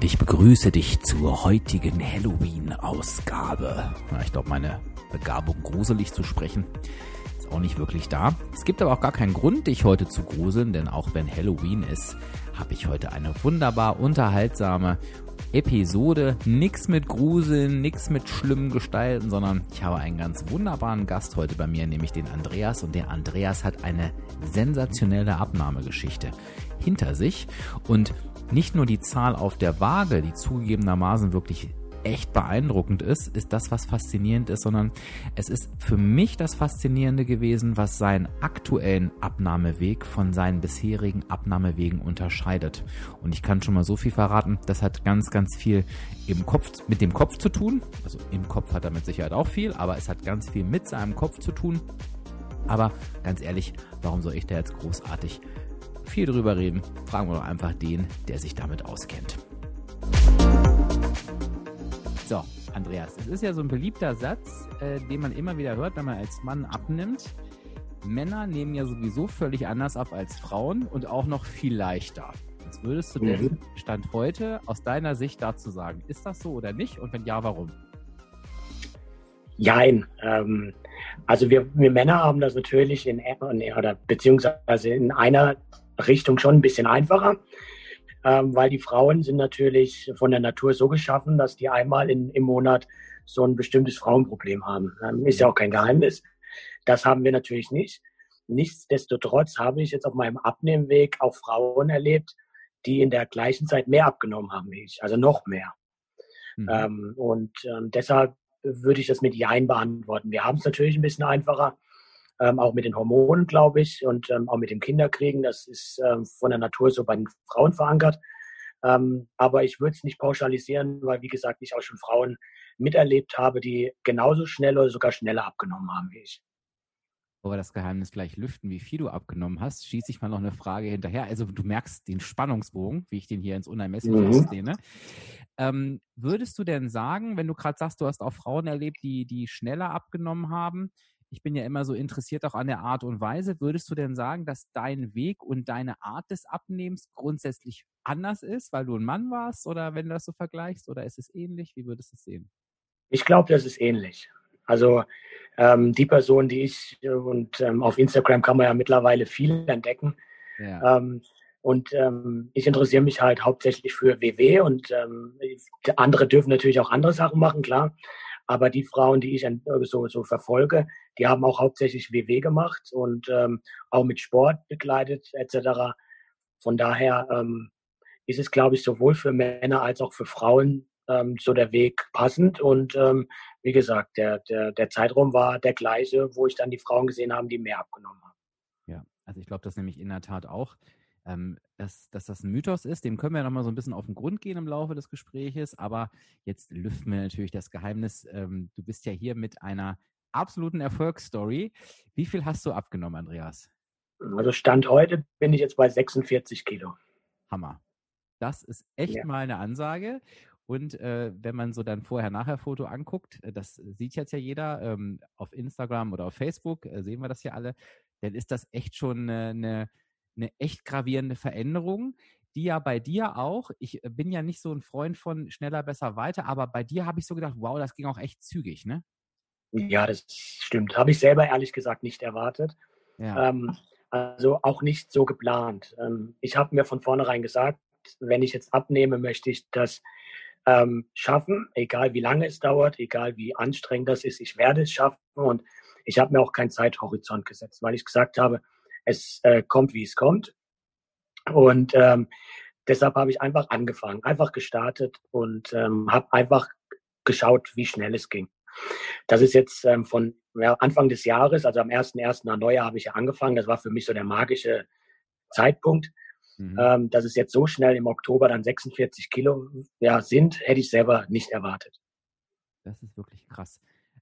Und ich begrüße dich zur heutigen Halloween-Ausgabe. Ich glaube, meine Begabung, gruselig zu sprechen, ist auch nicht wirklich da. Es gibt aber auch gar keinen Grund, dich heute zu gruseln, denn auch wenn Halloween ist, habe ich heute eine wunderbar unterhaltsame Episode. Nix mit Gruseln, nix mit schlimmen Gestalten, sondern ich habe einen ganz wunderbaren Gast heute bei mir, nämlich den Andreas. Und der Andreas hat eine sensationelle Abnahmegeschichte hinter sich. Und nicht nur die Zahl auf der Waage, die zugegebenermaßen wirklich echt beeindruckend ist, ist das, was faszinierend ist, sondern es ist für mich das Faszinierende gewesen, was seinen aktuellen Abnahmeweg von seinen bisherigen Abnahmewegen unterscheidet. Und ich kann schon mal so viel verraten, das hat ganz, ganz viel im Kopf, mit dem Kopf zu tun. Also im Kopf hat er mit Sicherheit auch viel, aber es hat ganz viel mit seinem Kopf zu tun. Aber ganz ehrlich, warum soll ich da jetzt großartig viel drüber reden, fragen wir doch einfach den, der sich damit auskennt. So, Andreas, es ist ja so ein beliebter Satz, äh, den man immer wieder hört, wenn man als Mann abnimmt. Männer nehmen ja sowieso völlig anders ab als Frauen und auch noch viel leichter. Was würdest du denn. Stand heute aus deiner Sicht dazu sagen? Ist das so oder nicht? Und wenn ja, warum? Jein. Ähm, also wir, wir Männer haben das natürlich in oder beziehungsweise in einer Richtung schon ein bisschen einfacher, ähm, weil die Frauen sind natürlich von der Natur so geschaffen, dass die einmal in, im Monat so ein bestimmtes Frauenproblem haben. Ähm, ist ja auch kein Geheimnis. Das haben wir natürlich nicht. Nichtsdestotrotz habe ich jetzt auf meinem Abnehmweg auch Frauen erlebt, die in der gleichen Zeit mehr abgenommen haben wie ich, also noch mehr. Mhm. Ähm, und ähm, deshalb würde ich das mit Jein beantworten. Wir haben es natürlich ein bisschen einfacher, ähm, auch mit den Hormonen, glaube ich, und ähm, auch mit dem Kinderkriegen. Das ist ähm, von der Natur so bei den Frauen verankert. Ähm, aber ich würde es nicht pauschalisieren, weil, wie gesagt, ich auch schon Frauen miterlebt habe, die genauso schnell oder sogar schneller abgenommen haben wie ich. Bevor wir das Geheimnis gleich lüften, wie viel du abgenommen hast, schieße ich mal noch eine Frage hinterher. Also du merkst den Spannungsbogen, wie ich den hier ins Unermessliche mhm. auslehne. Ähm, würdest du denn sagen, wenn du gerade sagst, du hast auch Frauen erlebt, die, die schneller abgenommen haben, ich bin ja immer so interessiert auch an der Art und Weise. Würdest du denn sagen, dass dein Weg und deine Art des Abnehmens grundsätzlich anders ist, weil du ein Mann warst oder wenn du das so vergleichst oder ist es ähnlich? Wie würdest du es sehen? Ich glaube, das ist ähnlich. Also ähm, die Person, die ich und ähm, auf Instagram kann man ja mittlerweile viel entdecken. Ja. Ähm, und ähm, ich interessiere mich halt hauptsächlich für WW und ähm, andere dürfen natürlich auch andere Sachen machen, klar. Aber die Frauen, die ich so, so verfolge, die haben auch hauptsächlich WW gemacht und ähm, auch mit Sport begleitet etc. Von daher ähm, ist es, glaube ich, sowohl für Männer als auch für Frauen ähm, so der Weg passend. Und ähm, wie gesagt, der, der, der Zeitraum war der gleiche, wo ich dann die Frauen gesehen habe, die mehr abgenommen haben. Ja, also ich glaube das nämlich in der Tat auch ähm, dass, dass das ein Mythos ist. Dem können wir noch mal so ein bisschen auf den Grund gehen im Laufe des Gespräches. Aber jetzt lüften wir natürlich das Geheimnis. Ähm, du bist ja hier mit einer absoluten Erfolgsstory. Wie viel hast du abgenommen, Andreas? Also Stand heute bin ich jetzt bei 46 Kilo. Hammer. Das ist echt ja. mal eine Ansage. Und äh, wenn man so dann Vorher-Nachher-Foto anguckt, äh, das sieht jetzt ja jeder ähm, auf Instagram oder auf Facebook, äh, sehen wir das ja alle, dann ist das echt schon eine, eine eine echt gravierende Veränderung, die ja bei dir auch, ich äh, bin ja nicht so ein Freund von schneller, besser, weiter, aber bei dir habe ich so gedacht, wow, das ging auch echt zügig, ne? Ja, das stimmt. Habe ich selber ehrlich gesagt nicht erwartet. Ja. Ähm, also auch nicht so geplant. Ähm, ich habe mir von vornherein gesagt, wenn ich jetzt abnehme, möchte ich das ähm, schaffen, egal wie lange es dauert, egal wie anstrengend das ist, ich werde es schaffen und ich habe mir auch keinen Zeithorizont gesetzt, weil ich gesagt habe, es äh, kommt, wie es kommt. Und ähm, deshalb habe ich einfach angefangen, einfach gestartet und ähm, habe einfach geschaut, wie schnell es ging. Das ist jetzt ähm, von ja, Anfang des Jahres, also am 1.1. nach Neujahr habe ich ja angefangen. Das war für mich so der magische Zeitpunkt. Mhm. Ähm, dass es jetzt so schnell im Oktober dann 46 Kilo ja, sind, hätte ich selber nicht erwartet. Das ist wirklich krass.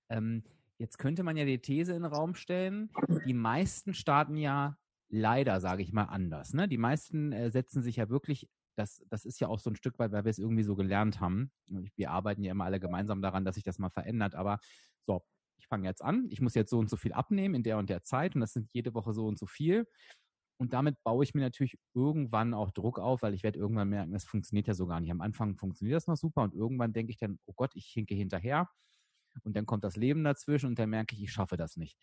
Ähm, jetzt könnte man ja die These in den Raum stellen, die meisten starten ja leider, sage ich mal, anders. Ne? Die meisten äh, setzen sich ja wirklich, das, das ist ja auch so ein Stück weit, weil wir es irgendwie so gelernt haben. Wir arbeiten ja immer alle gemeinsam daran, dass sich das mal verändert. Aber so, ich fange jetzt an, ich muss jetzt so und so viel abnehmen in der und der Zeit und das sind jede Woche so und so viel. Und damit baue ich mir natürlich irgendwann auch Druck auf, weil ich werde irgendwann merken, das funktioniert ja so gar nicht. Am Anfang funktioniert das noch super und irgendwann denke ich dann, oh Gott, ich hinke hinterher. Und dann kommt das Leben dazwischen und dann merke ich, ich schaffe das nicht.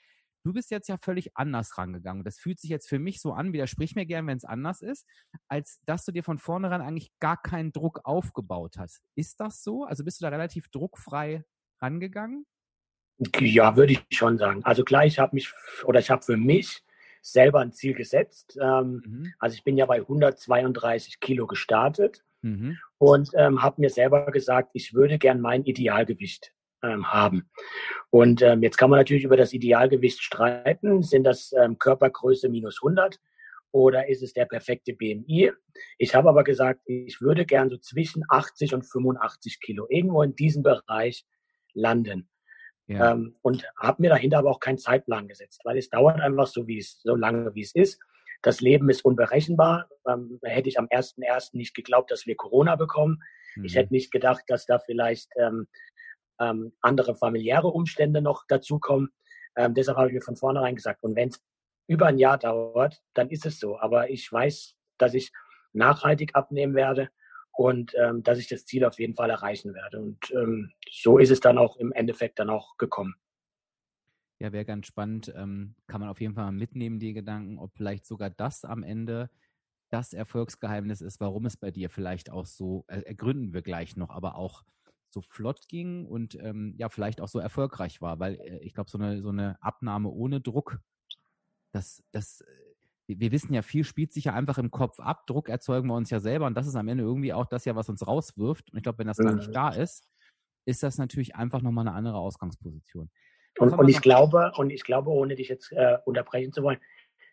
Du bist jetzt ja völlig anders rangegangen. Das fühlt sich jetzt für mich so an, widersprich mir gern, wenn es anders ist, als dass du dir von vornherein eigentlich gar keinen Druck aufgebaut hast. Ist das so? Also bist du da relativ druckfrei rangegangen? Ja, würde ich schon sagen. Also klar, ich habe mich oder ich habe für mich selber ein Ziel gesetzt. Ähm, mhm. Also ich bin ja bei 132 Kilo gestartet mhm. und ähm, habe mir selber gesagt, ich würde gern mein Idealgewicht ähm, haben. Und ähm, jetzt kann man natürlich über das Idealgewicht streiten. Sind das ähm, Körpergröße minus 100 oder ist es der perfekte BMI? Ich habe aber gesagt, ich würde gern so zwischen 80 und 85 Kilo irgendwo in diesem Bereich landen. Ja. Ähm, und habe mir dahinter aber auch keinen Zeitplan gesetzt, weil es dauert einfach so, wie es, so lange wie es ist. Das Leben ist unberechenbar. Ähm, hätte ich am 1.1. nicht geglaubt, dass wir Corona bekommen. Mhm. Ich hätte nicht gedacht, dass da vielleicht ähm, ähm, andere familiäre Umstände noch dazukommen. Ähm, deshalb habe ich mir von vornherein gesagt, und wenn es über ein Jahr dauert, dann ist es so. Aber ich weiß, dass ich nachhaltig abnehmen werde und ähm, dass ich das Ziel auf jeden Fall erreichen werde. Und ähm, so ist es dann auch im Endeffekt dann auch gekommen. Ja, wäre ganz spannend. Ähm, kann man auf jeden Fall mitnehmen, die Gedanken, ob vielleicht sogar das am Ende das Erfolgsgeheimnis ist, warum es bei dir vielleicht auch so, äh, ergründen wir gleich noch, aber auch so flott ging und ähm, ja, vielleicht auch so erfolgreich war, weil äh, ich glaube, so eine, so eine Abnahme ohne Druck, das, das, äh, wir wissen ja, viel spielt sich ja einfach im Kopf ab. Druck erzeugen wir uns ja selber und das ist am Ende irgendwie auch das ja, was uns rauswirft. Und ich glaube, wenn das gar nicht mhm. da ist, ist das natürlich einfach nochmal eine andere Ausgangsposition. Und, und ich glaube, und ich glaube, ohne dich jetzt äh, unterbrechen zu wollen,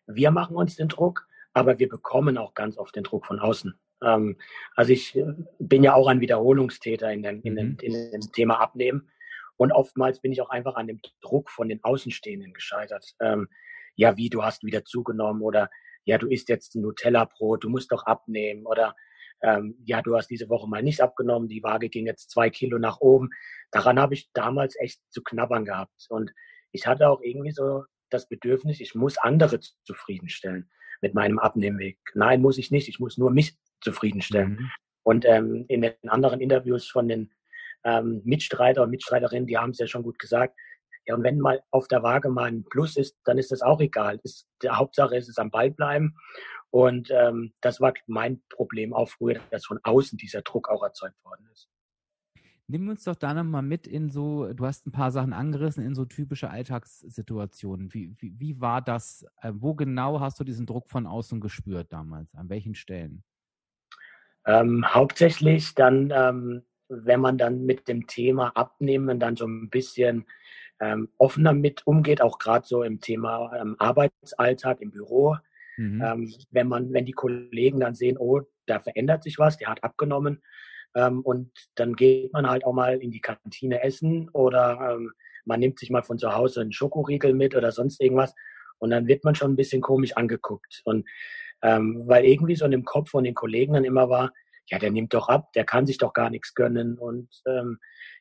wir machen uns den Druck, aber wir bekommen auch ganz oft den Druck von außen. Ähm, also ich äh, bin ja auch ein Wiederholungstäter in dem, in, dem, mhm. in dem Thema Abnehmen. Und oftmals bin ich auch einfach an dem Druck von den Außenstehenden gescheitert. Ähm, ja, wie, du hast wieder zugenommen oder ja, du isst jetzt ein Nutella-Brot, du musst doch abnehmen oder ähm, ja, du hast diese Woche mal nicht abgenommen, die Waage ging jetzt zwei Kilo nach oben. Daran habe ich damals echt zu knabbern gehabt. Und ich hatte auch irgendwie so das Bedürfnis, ich muss andere zufriedenstellen mit meinem Abnehmweg. Nein, muss ich nicht. Ich muss nur mich zufriedenstellen. Mhm. Und ähm, in den anderen Interviews von den ähm, Mitstreiter und Mitstreiterinnen, die haben es ja schon gut gesagt. Ja, und wenn mal auf der Waage mal ein Plus ist, dann ist das auch egal. Ist, die Hauptsache ist es am Ball bleiben. Und ähm, das war mein Problem auch früher, dass von außen dieser Druck auch erzeugt worden ist. Nimm uns doch da nochmal mit in so, du hast ein paar Sachen angerissen, in so typische Alltagssituationen. Wie, wie, wie war das? Äh, wo genau hast du diesen Druck von außen gespürt damals? An welchen Stellen? Ähm, hauptsächlich dann, ähm, wenn man dann mit dem Thema Abnehmen dann so ein bisschen ähm, offener mit umgeht, auch gerade so im Thema ähm, Arbeitsalltag im Büro. Mhm. Ähm, wenn man, wenn die Kollegen dann sehen, oh, da verändert sich was, der hat abgenommen, ähm, und dann geht man halt auch mal in die Kantine essen oder man nimmt sich mal von zu Hause einen Schokoriegel mit oder sonst irgendwas und dann wird man schon ein bisschen komisch angeguckt. Und ähm, weil irgendwie so in dem Kopf von den Kollegen dann immer war, ja, der nimmt doch ab, der kann sich doch gar nichts gönnen und ähm,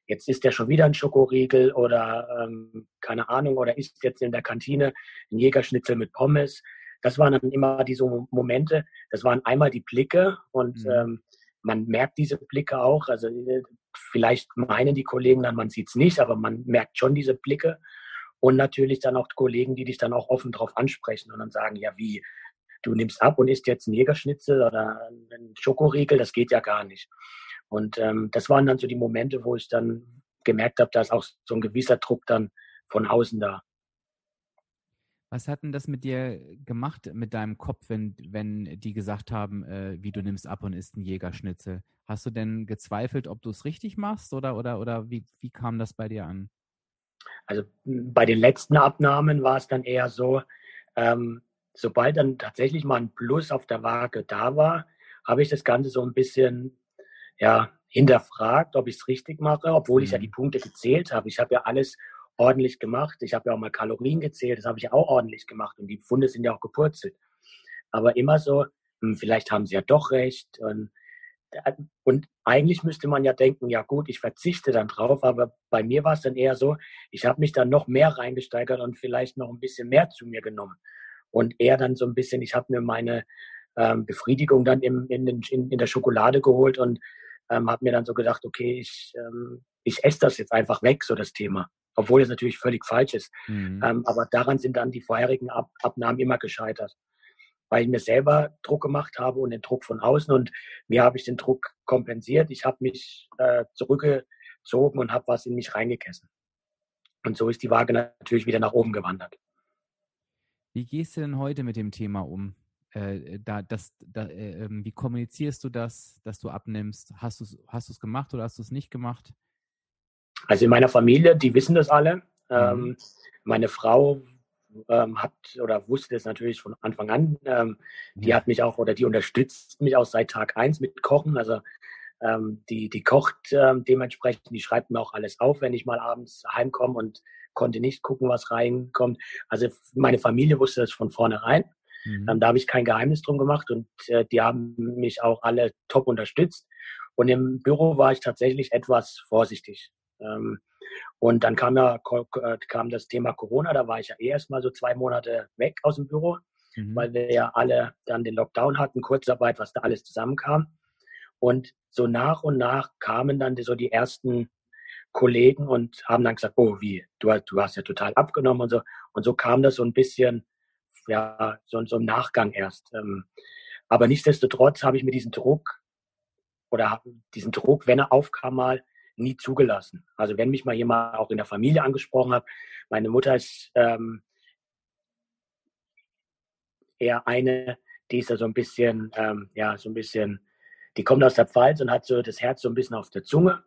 jetzt ist der schon wieder ein Schokoriegel oder ähm, keine Ahnung oder isst jetzt in der Kantine ein Jägerschnitzel mit Pommes. Das waren dann immer diese Momente, das waren einmal die Blicke und mhm. ähm, man merkt diese Blicke auch. Also äh, vielleicht meinen die Kollegen dann, man sieht es nicht, aber man merkt schon diese Blicke. Und natürlich dann auch Kollegen, die dich dann auch offen drauf ansprechen und dann sagen, ja, wie, du nimmst ab und isst jetzt einen Jägerschnitzel oder einen Schokoriegel, das geht ja gar nicht. Und ähm, das waren dann so die Momente, wo ich dann gemerkt habe, da ist auch so ein gewisser Druck dann von außen da. Was hat denn das mit dir gemacht, mit deinem Kopf, wenn, wenn die gesagt haben, äh, wie du nimmst ab und isst einen Jägerschnitzel? Hast du denn gezweifelt, ob du es richtig machst oder, oder, oder wie, wie kam das bei dir an? Also bei den letzten Abnahmen war es dann eher so, ähm, sobald dann tatsächlich mal ein Plus auf der Waage da war, habe ich das Ganze so ein bisschen ja, hinterfragt, ob ich es richtig mache, obwohl ich ja die mhm. Punkte gezählt habe. Ich habe ja alles ordentlich gemacht. Ich habe ja auch mal Kalorien gezählt, das habe ich ja auch ordentlich gemacht und die Funde sind ja auch gepurzelt. Aber immer so, hm, vielleicht haben sie ja doch recht. Und, und eigentlich müsste man ja denken, ja gut, ich verzichte dann drauf, aber bei mir war es dann eher so, ich habe mich dann noch mehr reingesteigert und vielleicht noch ein bisschen mehr zu mir genommen. Und eher dann so ein bisschen, ich habe mir meine ähm, Befriedigung dann im, in, in, in der Schokolade geholt und ähm, habe mir dann so gedacht, okay, ich, ähm, ich esse das jetzt einfach weg, so das Thema. Obwohl es natürlich völlig falsch ist. Mhm. Ähm, aber daran sind dann die vorherigen Ab Abnahmen immer gescheitert. Weil ich mir selber Druck gemacht habe und den Druck von außen und mir habe ich den Druck kompensiert. Ich habe mich äh, zurückgezogen und habe was in mich reingegessen. Und so ist die Waage natürlich wieder nach oben gewandert. Wie gehst du denn heute mit dem Thema um? Äh, da, das, da, äh, ähm, wie kommunizierst du das, dass du abnimmst? Hast du es hast gemacht oder hast du es nicht gemacht? Also in meiner Familie, die wissen das alle. Mhm. Ähm, meine Frau ähm, hat oder wusste das natürlich von Anfang an. Ähm, die mhm. hat mich auch oder die unterstützt mich auch seit Tag eins mit Kochen. Also ähm, die, die kocht ähm, dementsprechend, die schreibt mir auch alles auf, wenn ich mal abends heimkomme und konnte nicht gucken, was reinkommt. Also meine Familie wusste das von vornherein. Mhm. Ähm, da habe ich kein Geheimnis drum gemacht und äh, die haben mich auch alle top unterstützt. Und im Büro war ich tatsächlich etwas vorsichtig. Ähm, und dann kam ja äh, kam das Thema Corona, da war ich ja eh erst mal so zwei Monate weg aus dem Büro, mhm. weil wir ja alle dann den Lockdown hatten, Kurzarbeit, was da alles zusammenkam. Und so nach und nach kamen dann so die ersten Kollegen und haben dann gesagt, oh wie, du, du hast ja total abgenommen und so. Und so kam das so ein bisschen ja, so, so im Nachgang erst. Ähm, aber nichtsdestotrotz habe ich mir diesen Druck oder diesen Druck, wenn er aufkam, mal nie zugelassen. Also wenn mich mal jemand auch in der Familie angesprochen hat, meine Mutter ist ähm, eher eine, die ist ja so ein bisschen, ähm, ja, so ein bisschen, die kommt aus der Pfalz und hat so das Herz so ein bisschen auf der Zunge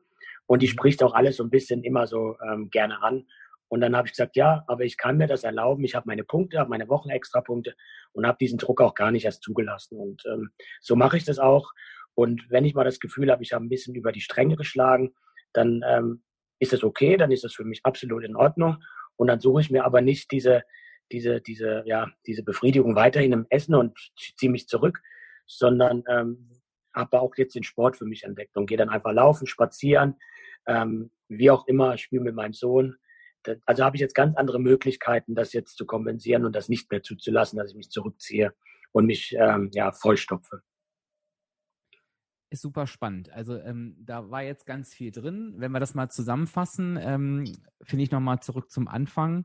und die spricht auch alles so ein bisschen immer so ähm, gerne an. Und dann habe ich gesagt, ja, aber ich kann mir das erlauben. Ich habe meine Punkte, habe meine Wochenextrapunkte und habe diesen Druck auch gar nicht erst zugelassen. Und ähm, so mache ich das auch. Und wenn ich mal das Gefühl habe, ich habe ein bisschen über die Stränge geschlagen, dann ähm, ist das okay, dann ist das für mich absolut in Ordnung. Und dann suche ich mir aber nicht diese, diese, diese, ja, diese Befriedigung weiterhin im Essen und ziehe mich zurück, sondern ähm, habe auch jetzt den Sport für mich entdeckt und gehe dann einfach laufen, spazieren, ähm, wie auch immer, spiele mit meinem Sohn also habe ich jetzt ganz andere Möglichkeiten, das jetzt zu kompensieren und das nicht mehr zuzulassen, dass ich mich zurückziehe und mich ähm, ja vollstopfe. Ist super spannend. Also ähm, da war jetzt ganz viel drin. Wenn wir das mal zusammenfassen, ähm, finde ich nochmal zurück zum Anfang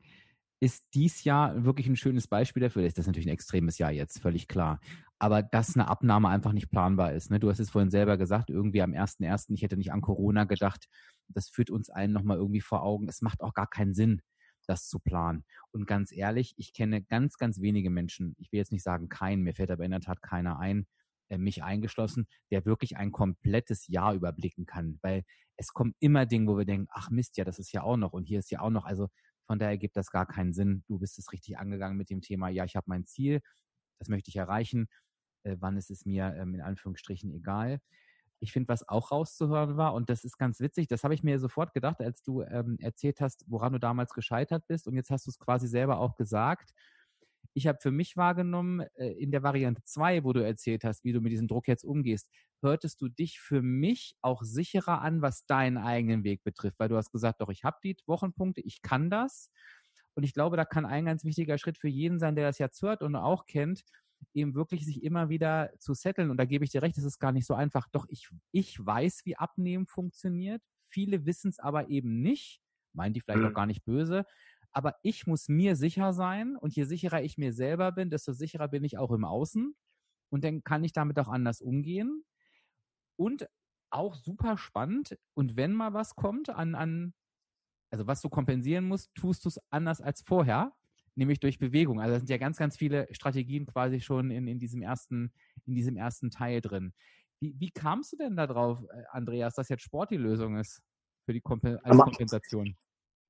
ist dies Jahr wirklich ein schönes Beispiel dafür. Das ist natürlich ein extremes Jahr jetzt, völlig klar. Aber dass eine Abnahme einfach nicht planbar ist. Ne? Du hast es vorhin selber gesagt, irgendwie am 1.1., ich hätte nicht an Corona gedacht. Das führt uns allen nochmal irgendwie vor Augen. Es macht auch gar keinen Sinn, das zu planen. Und ganz ehrlich, ich kenne ganz, ganz wenige Menschen, ich will jetzt nicht sagen keinen, mir fällt aber in der Tat keiner ein, äh, mich eingeschlossen, der wirklich ein komplettes Jahr überblicken kann. Weil es kommen immer Dinge, wo wir denken, ach Mist, ja, das ist ja auch noch und hier ist ja auch noch. Also von daher gibt das gar keinen Sinn. Du bist es richtig angegangen mit dem Thema, ja, ich habe mein Ziel, das möchte ich erreichen. Äh, wann ist es mir ähm, in Anführungsstrichen egal? Ich finde, was auch rauszuhören war, und das ist ganz witzig, das habe ich mir sofort gedacht, als du ähm, erzählt hast, woran du damals gescheitert bist. Und jetzt hast du es quasi selber auch gesagt. Ich habe für mich wahrgenommen, äh, in der Variante 2, wo du erzählt hast, wie du mit diesem Druck jetzt umgehst, hörtest du dich für mich auch sicherer an, was deinen eigenen Weg betrifft, weil du hast gesagt, doch, ich habe die Wochenpunkte, ich kann das. Und ich glaube, da kann ein ganz wichtiger Schritt für jeden sein, der das jetzt hört und auch kennt, eben wirklich sich immer wieder zu setteln. Und da gebe ich dir recht, das ist gar nicht so einfach. Doch ich, ich weiß, wie Abnehmen funktioniert. Viele wissen es aber eben nicht. Meint die vielleicht mhm. auch gar nicht böse. Aber ich muss mir sicher sein. Und je sicherer ich mir selber bin, desto sicherer bin ich auch im Außen. Und dann kann ich damit auch anders umgehen. Und auch super spannend. Und wenn mal was kommt an, an also was du kompensieren musst, tust du es anders als vorher, nämlich durch Bewegung. Also da sind ja ganz, ganz viele Strategien quasi schon in, in, diesem, ersten, in diesem ersten Teil drin. Wie, wie kamst du denn darauf, äh, Andreas, dass jetzt Sport die Lösung ist für die Kompen als Kompensation?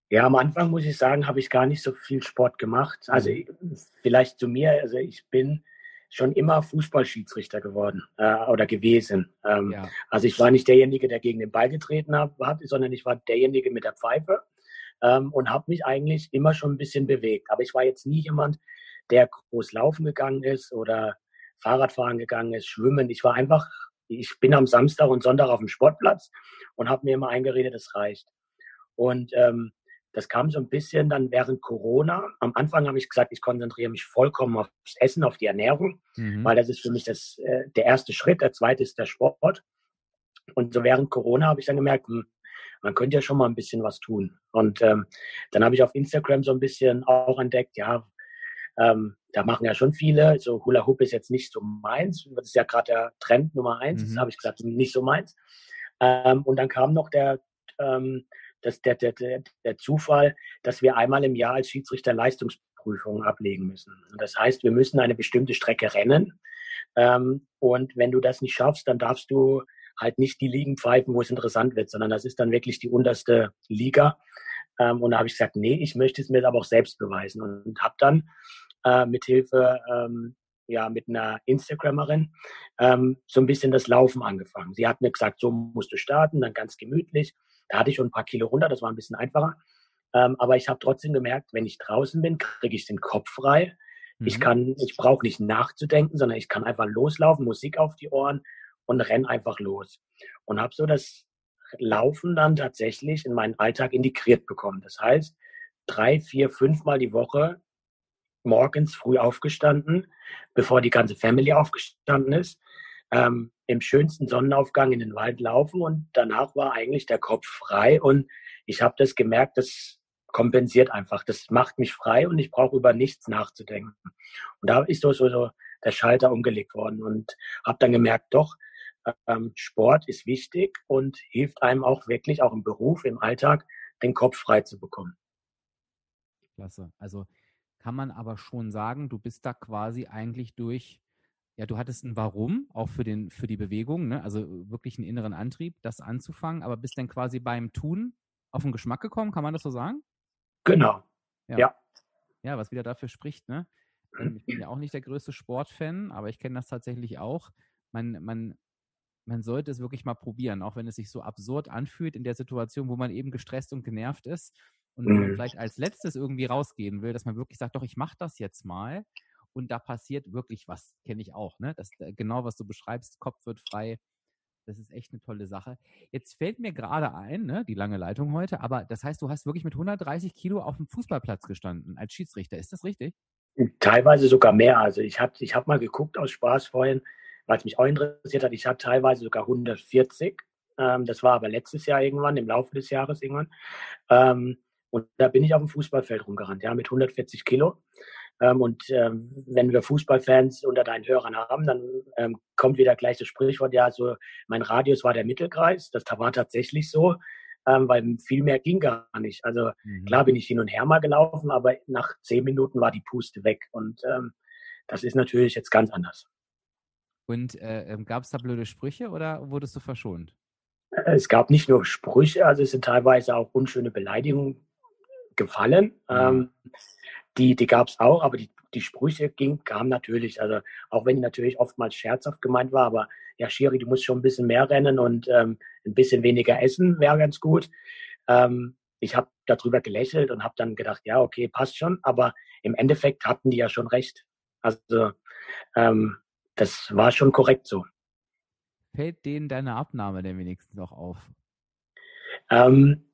Ja, am Anfang muss ich sagen, habe ich gar nicht so viel Sport gemacht. Also mhm. vielleicht zu mir, also ich bin schon immer Fußballschiedsrichter geworden äh, oder gewesen. Ähm, ja. Also ich war nicht derjenige, der gegen den Ball getreten hat, sondern ich war derjenige mit der Pfeife ähm, und habe mich eigentlich immer schon ein bisschen bewegt. Aber ich war jetzt nie jemand, der groß laufen gegangen ist oder Fahrradfahren gegangen ist, schwimmen. Ich war einfach, ich bin am Samstag und Sonntag auf dem Sportplatz und habe mir immer eingeredet, es reicht. Und ähm, das kam so ein bisschen dann während Corona. Am Anfang habe ich gesagt, ich konzentriere mich vollkommen aufs Essen, auf die Ernährung, mhm. weil das ist für mich das, äh, der erste Schritt. Der zweite ist der Sport. Und so während Corona habe ich dann gemerkt, hm, man könnte ja schon mal ein bisschen was tun. Und ähm, dann habe ich auf Instagram so ein bisschen auch entdeckt, ja, ähm, da machen ja schon viele. So Hula Hoop ist jetzt nicht so meins. Das ist ja gerade der Trend Nummer eins. Mhm. Das habe ich gesagt, nicht so meins. Ähm, und dann kam noch der, ähm, das, der, der, der, Zufall, dass wir einmal im Jahr als Schiedsrichter Leistungsprüfungen ablegen müssen. Und das heißt, wir müssen eine bestimmte Strecke rennen. Ähm, und wenn du das nicht schaffst, dann darfst du halt nicht die Ligen pfeifen, wo es interessant wird, sondern das ist dann wirklich die unterste Liga. Ähm, und da habe ich gesagt, nee, ich möchte es mir aber auch selbst beweisen und habe dann äh, mit Hilfe ähm, ja mit einer Instagrammerin ähm, so ein bisschen das Laufen angefangen. Sie hat mir gesagt, so musst du starten, dann ganz gemütlich. Da hatte ich schon ein paar Kilo runter, das war ein bisschen einfacher. Ähm, aber ich habe trotzdem gemerkt, wenn ich draußen bin, kriege ich den Kopf frei. Mhm. Ich kann, ich brauche nicht nachzudenken, sondern ich kann einfach loslaufen, Musik auf die Ohren und renn einfach los. Und habe so das Laufen dann tatsächlich in meinen Alltag integriert bekommen. Das heißt, drei, vier, fünfmal die Woche morgens früh aufgestanden, bevor die ganze Family aufgestanden ist, ähm, im schönsten Sonnenaufgang in den Wald laufen und danach war eigentlich der Kopf frei und ich habe das gemerkt, das kompensiert einfach, das macht mich frei und ich brauche über nichts nachzudenken. Und da ist so, so, so der Schalter umgelegt worden und habe dann gemerkt, doch, ähm, Sport ist wichtig und hilft einem auch wirklich, auch im Beruf, im Alltag, den Kopf frei zu bekommen. Klasse. Also kann man aber schon sagen, du bist da quasi eigentlich durch, ja, du hattest ein Warum, auch für, den, für die Bewegung, ne? also wirklich einen inneren Antrieb, das anzufangen, aber bist dann quasi beim Tun auf den Geschmack gekommen, kann man das so sagen? Genau. Ja. Ja, ja was wieder dafür spricht, ne? Ähm, ich bin ja auch nicht der größte Sportfan, aber ich kenne das tatsächlich auch. Man, man, man sollte es wirklich mal probieren, auch wenn es sich so absurd anfühlt in der Situation, wo man eben gestresst und genervt ist und mhm. vielleicht als letztes irgendwie rausgehen will, dass man wirklich sagt, doch, ich mache das jetzt mal und da passiert wirklich was, kenne ich auch, ne? Das äh, genau, was du beschreibst, Kopf wird frei. Das ist echt eine tolle Sache. Jetzt fällt mir gerade ein, ne, die lange Leitung heute, aber das heißt, du hast wirklich mit 130 Kilo auf dem Fußballplatz gestanden als Schiedsrichter. Ist das richtig? Teilweise sogar mehr. Also ich habe ich hab mal geguckt aus Spaß vorhin, weil es mich auch interessiert hat. Ich habe teilweise sogar 140. Ähm, das war aber letztes Jahr irgendwann, im Laufe des Jahres irgendwann. Ähm, und da bin ich auf dem Fußballfeld rumgerannt, ja, mit 140 Kilo. Ähm, und ähm, wenn wir Fußballfans unter deinen Hörern haben, dann ähm, kommt wieder gleich das Sprichwort, ja, so mein Radius war der Mittelkreis. Das war tatsächlich so, ähm, weil viel mehr ging gar nicht. Also mhm. klar bin ich hin und her mal gelaufen, aber nach zehn Minuten war die Puste weg. Und ähm, das ist natürlich jetzt ganz anders. Und äh, ähm, gab es da blöde Sprüche oder wurdest du verschont? Es gab nicht nur Sprüche, also es sind teilweise auch unschöne Beleidigungen gefallen. Mhm. Ähm, die die gab es auch, aber die, die Sprüche ging, kamen natürlich. Also auch wenn die natürlich oftmals scherzhaft gemeint war, aber ja, Schiri, du musst schon ein bisschen mehr rennen und ähm, ein bisschen weniger essen, wäre ganz gut. Ähm, ich habe darüber gelächelt und habe dann gedacht, ja, okay, passt schon. Aber im Endeffekt hatten die ja schon recht. Also ähm, das war schon korrekt so. Fällt denen deine Abnahme denn wenigstens noch auf? Ähm,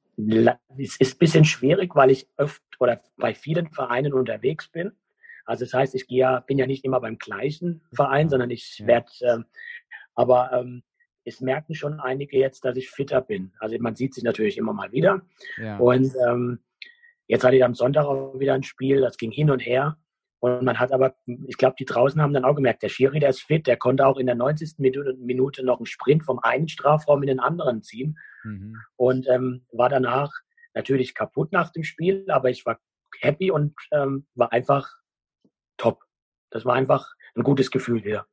es ist ein bisschen schwierig, weil ich öfter oder bei vielen Vereinen unterwegs bin. Also das heißt, ich gehe ja, bin ja nicht immer beim gleichen Verein, sondern ich werde, ähm, aber ähm, es merken schon einige jetzt, dass ich fitter bin. Also man sieht sich natürlich immer mal wieder. Ja. Und ähm, jetzt hatte ich am Sonntag auch wieder ein Spiel, das ging hin und her. Und man hat aber, ich glaube, die draußen haben dann auch gemerkt, der Schiri, der ist fit, der konnte auch in der 90. Minute noch einen Sprint vom einen Strafraum in den anderen ziehen. Mhm. Und ähm, war danach natürlich kaputt nach dem Spiel, aber ich war happy und ähm, war einfach top. Das war einfach ein gutes Gefühl wieder.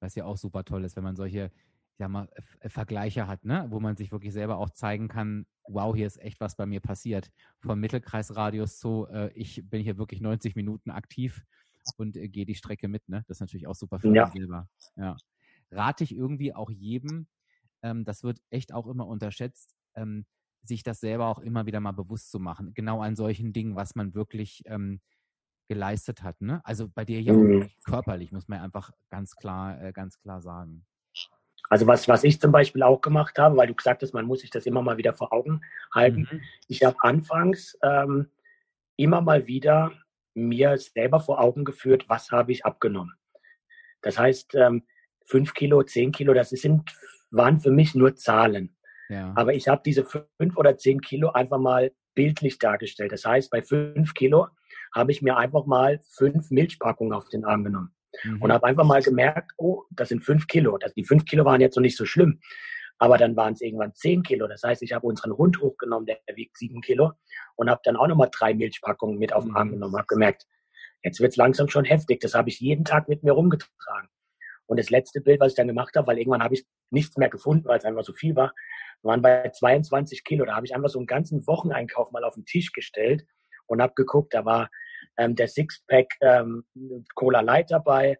Was ja auch super toll ist, wenn man solche ja mal Vergleiche hat, ne? wo man sich wirklich selber auch zeigen kann, wow, hier ist echt was bei mir passiert. Vom Mittelkreisradius zu, äh, ich bin hier wirklich 90 Minuten aktiv und äh, gehe die Strecke mit. Ne? Das ist natürlich auch super für ja. selber. Ja. Rate ich irgendwie auch jedem, ähm, das wird echt auch immer unterschätzt, ähm, sich das selber auch immer wieder mal bewusst zu machen. Genau an solchen Dingen, was man wirklich ähm, geleistet hat. Ne? Also bei dir ja mhm. körperlich, muss man einfach ganz klar, äh, ganz klar sagen. Also was, was ich zum Beispiel auch gemacht habe, weil du gesagt hast, man muss sich das immer mal wieder vor Augen halten. Mhm. Ich habe anfangs ähm, immer mal wieder mir selber vor Augen geführt, was habe ich abgenommen. Das heißt, ähm, fünf Kilo, zehn Kilo, das sind, waren für mich nur Zahlen. Ja. Aber ich habe diese fünf oder zehn Kilo einfach mal bildlich dargestellt. Das heißt, bei fünf Kilo habe ich mir einfach mal fünf Milchpackungen auf den Arm genommen mhm. und habe einfach mal gemerkt, oh, das sind fünf Kilo. Das, die fünf Kilo waren jetzt noch nicht so schlimm, aber dann waren es irgendwann zehn Kilo. Das heißt, ich habe unseren Hund hochgenommen, der wiegt sieben Kilo und habe dann auch nochmal drei Milchpackungen mit auf den Arm mhm. genommen. Habe gemerkt, jetzt wird es langsam schon heftig. Das habe ich jeden Tag mit mir rumgetragen. Und das letzte Bild, was ich dann gemacht habe, weil irgendwann habe ich nichts mehr gefunden, weil es einfach so viel war, waren bei 22 Kilo. Da habe ich einfach so einen ganzen Wocheneinkauf mal auf den Tisch gestellt und habe geguckt, da war ähm, der Sixpack ähm, Cola Light dabei,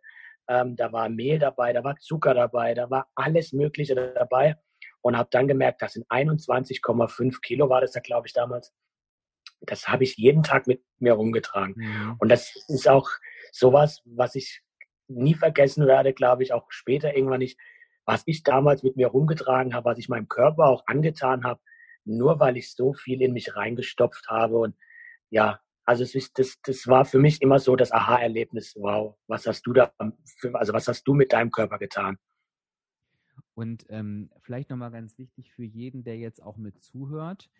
ähm, da war Mehl dabei, da war Zucker dabei, da war alles Mögliche dabei und habe dann gemerkt, das sind 21,5 Kilo, war das da, glaube ich, damals. Das habe ich jeden Tag mit mir rumgetragen. Mhm. Und das ist auch sowas, was ich nie vergessen werde, glaube ich, auch später irgendwann nicht, was ich damals mit mir rumgetragen habe, was ich meinem Körper auch angetan habe, nur weil ich so viel in mich reingestopft habe und ja, also es ist, das, das war für mich immer so das Aha-Erlebnis. Wow, was hast du da, für, also was hast du mit deinem Körper getan? Und ähm, vielleicht nochmal ganz wichtig für jeden, der jetzt auch mit zuhört.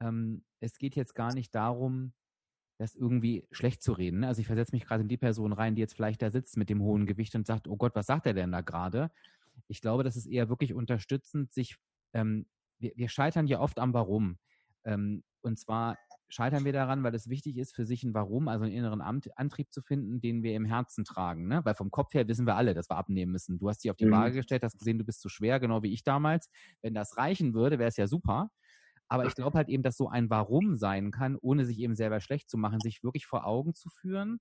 Ähm, es geht jetzt gar nicht darum, das irgendwie schlecht zu reden. Ne? Also ich versetze mich gerade in die Person rein, die jetzt vielleicht da sitzt mit dem hohen Gewicht und sagt, oh Gott, was sagt er denn da gerade? Ich glaube, das ist eher wirklich unterstützend, sich, ähm, wir, wir scheitern ja oft am Warum. Ähm, und zwar scheitern wir daran, weil es wichtig ist, für sich ein Warum, also einen inneren Antrieb zu finden, den wir im Herzen tragen. Ne? Weil vom Kopf her wissen wir alle, dass wir abnehmen müssen. Du hast dich auf die mhm. Waage gestellt, hast gesehen, du bist zu schwer, genau wie ich damals. Wenn das reichen würde, wäre es ja super. Aber ich glaube halt eben, dass so ein Warum sein kann, ohne sich eben selber schlecht zu machen, sich wirklich vor Augen zu führen,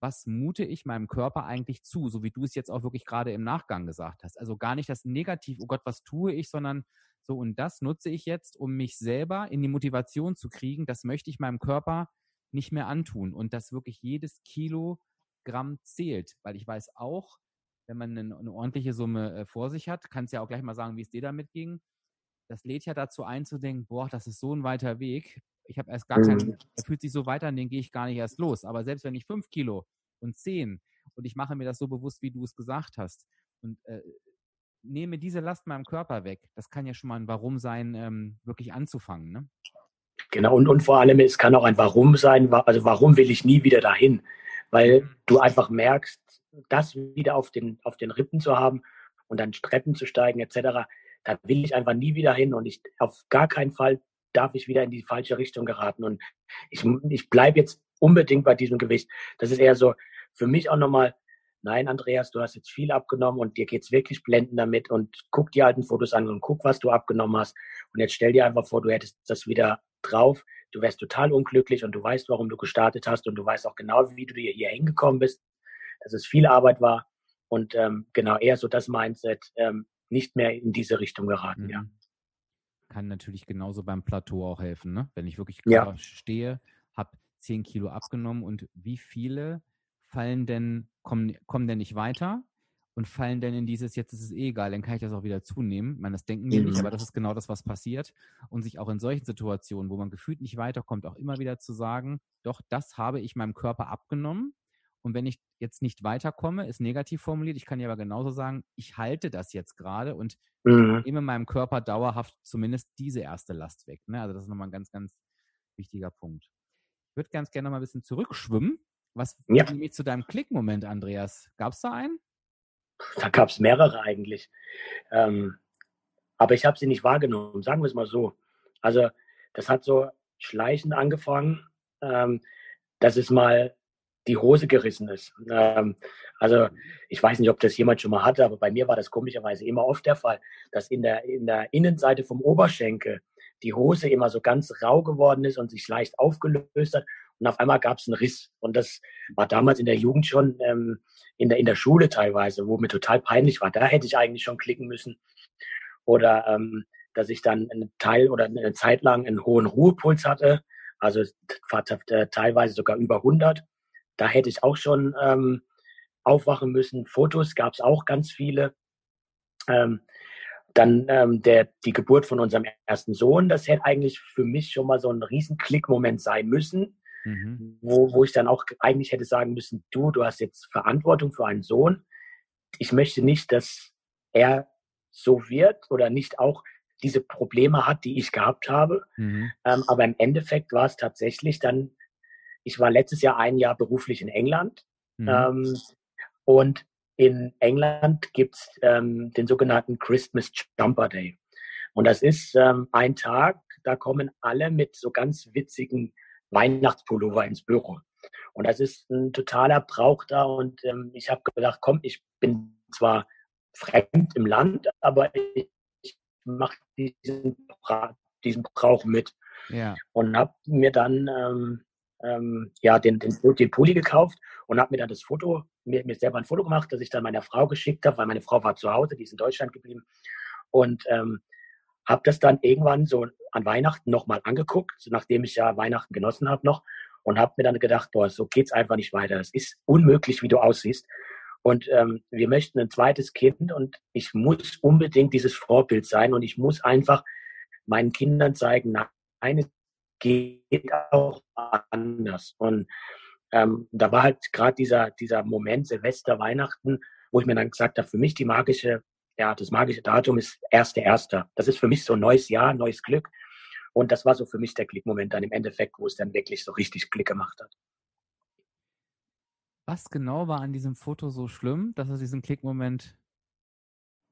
was mute ich meinem Körper eigentlich zu, so wie du es jetzt auch wirklich gerade im Nachgang gesagt hast. Also gar nicht das Negativ, oh Gott, was tue ich, sondern so, und das nutze ich jetzt, um mich selber in die Motivation zu kriegen. Das möchte ich meinem Körper nicht mehr antun. Und dass wirklich jedes Kilogramm zählt. Weil ich weiß auch, wenn man eine, eine ordentliche Summe äh, vor sich hat, kannst ja auch gleich mal sagen, wie es dir damit ging. Das lädt ja dazu einzudenken, boah, das ist so ein weiter Weg. Ich habe erst gar mhm. keinen, er fühlt sich so weiter an, den gehe ich gar nicht erst los. Aber selbst wenn ich fünf Kilo und zehn und ich mache mir das so bewusst, wie du es gesagt hast, und äh, nehme diese Last meinem Körper weg. Das kann ja schon mal ein Warum sein, ähm, wirklich anzufangen. Ne? Genau, und, und vor allem, es kann auch ein Warum sein, also warum will ich nie wieder dahin? Weil mhm. du einfach merkst, das wieder auf den, auf den Rippen zu haben und dann Treppen zu steigen etc., da will ich einfach nie wieder hin und ich auf gar keinen Fall darf ich wieder in die falsche Richtung geraten. Und ich, ich bleibe jetzt unbedingt bei diesem Gewicht. Das ist eher so für mich auch nochmal nein, Andreas, du hast jetzt viel abgenommen und dir geht's wirklich blenden damit und guck die alten Fotos an und guck, was du abgenommen hast. Und jetzt stell dir einfach vor, du hättest das wieder drauf. Du wärst total unglücklich und du weißt, warum du gestartet hast und du weißt auch genau, wie du hier hingekommen bist, dass es viel Arbeit war und ähm, genau eher so das Mindset, ähm, nicht mehr in diese Richtung geraten, mhm. ja. Kann natürlich genauso beim Plateau auch helfen, ne? Wenn ich wirklich ja. stehe, habe 10 Kilo abgenommen und wie viele fallen denn, kommen, kommen denn nicht weiter und fallen denn in dieses, jetzt ist es eh egal, dann kann ich das auch wieder zunehmen. Ich meine, das denken wir mhm. nicht, aber das ist genau das, was passiert. Und sich auch in solchen Situationen, wo man gefühlt nicht weiterkommt, auch immer wieder zu sagen, doch, das habe ich meinem Körper abgenommen. Und wenn ich jetzt nicht weiterkomme, ist negativ formuliert. Ich kann ja aber genauso sagen, ich halte das jetzt gerade und mhm. nehme meinem Körper dauerhaft zumindest diese erste Last weg. Ne? Also das ist nochmal ein ganz, ganz wichtiger Punkt. Ich würde ganz gerne noch mal ein bisschen zurückschwimmen was ja. nämlich zu deinem Klickmoment, Andreas? Gab es da einen? Da gab es mehrere eigentlich. Ähm, aber ich habe sie nicht wahrgenommen, sagen wir es mal so. Also das hat so schleichend angefangen, ähm, dass es mal die Hose gerissen ist. Ähm, also ich weiß nicht, ob das jemand schon mal hatte, aber bei mir war das komischerweise immer oft der Fall, dass in der, in der Innenseite vom Oberschenkel die Hose immer so ganz rau geworden ist und sich leicht aufgelöst hat und auf einmal gab es einen Riss. Und das war damals in der Jugend schon, ähm, in, der, in der Schule teilweise, wo mir total peinlich war. Da hätte ich eigentlich schon klicken müssen. Oder ähm, dass ich dann einen Teil oder eine Zeit lang einen hohen Ruhepuls hatte, also teilweise sogar über 100. Da hätte ich auch schon ähm, aufwachen müssen. Fotos gab es auch ganz viele. Ähm, dann ähm, der, die Geburt von unserem ersten Sohn, das hätte eigentlich für mich schon mal so ein riesen Klickmoment sein müssen, mhm. wo, wo ich dann auch eigentlich hätte sagen müssen, du, du hast jetzt Verantwortung für einen Sohn. Ich möchte nicht, dass er so wird oder nicht auch diese Probleme hat, die ich gehabt habe. Mhm. Ähm, aber im Endeffekt war es tatsächlich dann, ich war letztes Jahr ein Jahr beruflich in England mhm. ähm, und in England gibt es ähm, den sogenannten Christmas Jumper Day. Und das ist ähm, ein Tag, da kommen alle mit so ganz witzigen Weihnachtspullover ins Büro. Und das ist ein totaler Brauch da. Und ähm, ich habe gedacht, komm, ich bin zwar fremd im Land, aber ich, ich mache diesen, diesen Brauch mit. Ja. Und habe mir dann ähm, ähm, ja, den, den, den Pulli gekauft und habe mir dann das Foto, mir, mir selber ein Foto gemacht, das ich dann meiner Frau geschickt habe, weil meine Frau war zu Hause, die ist in Deutschland geblieben. Und ähm, habe das dann irgendwann so an Weihnachten nochmal angeguckt, nachdem ich ja Weihnachten genossen habe noch und habe mir dann gedacht, boah, so geht's einfach nicht weiter. Es ist unmöglich, wie du aussiehst. Und ähm, wir möchten ein zweites Kind und ich muss unbedingt dieses Vorbild sein und ich muss einfach meinen Kindern zeigen, nein, es geht auch anders. Und ähm, da war halt gerade dieser, dieser Moment Silvester, Weihnachten, wo ich mir dann gesagt habe, für mich die magische, ja, das magische Datum ist erste Erster. Das ist für mich so ein neues Jahr, neues Glück. Und das war so für mich der Klickmoment dann im Endeffekt, wo es dann wirklich so richtig Klick gemacht hat. Was genau war an diesem Foto so schlimm, dass es diesen Klickmoment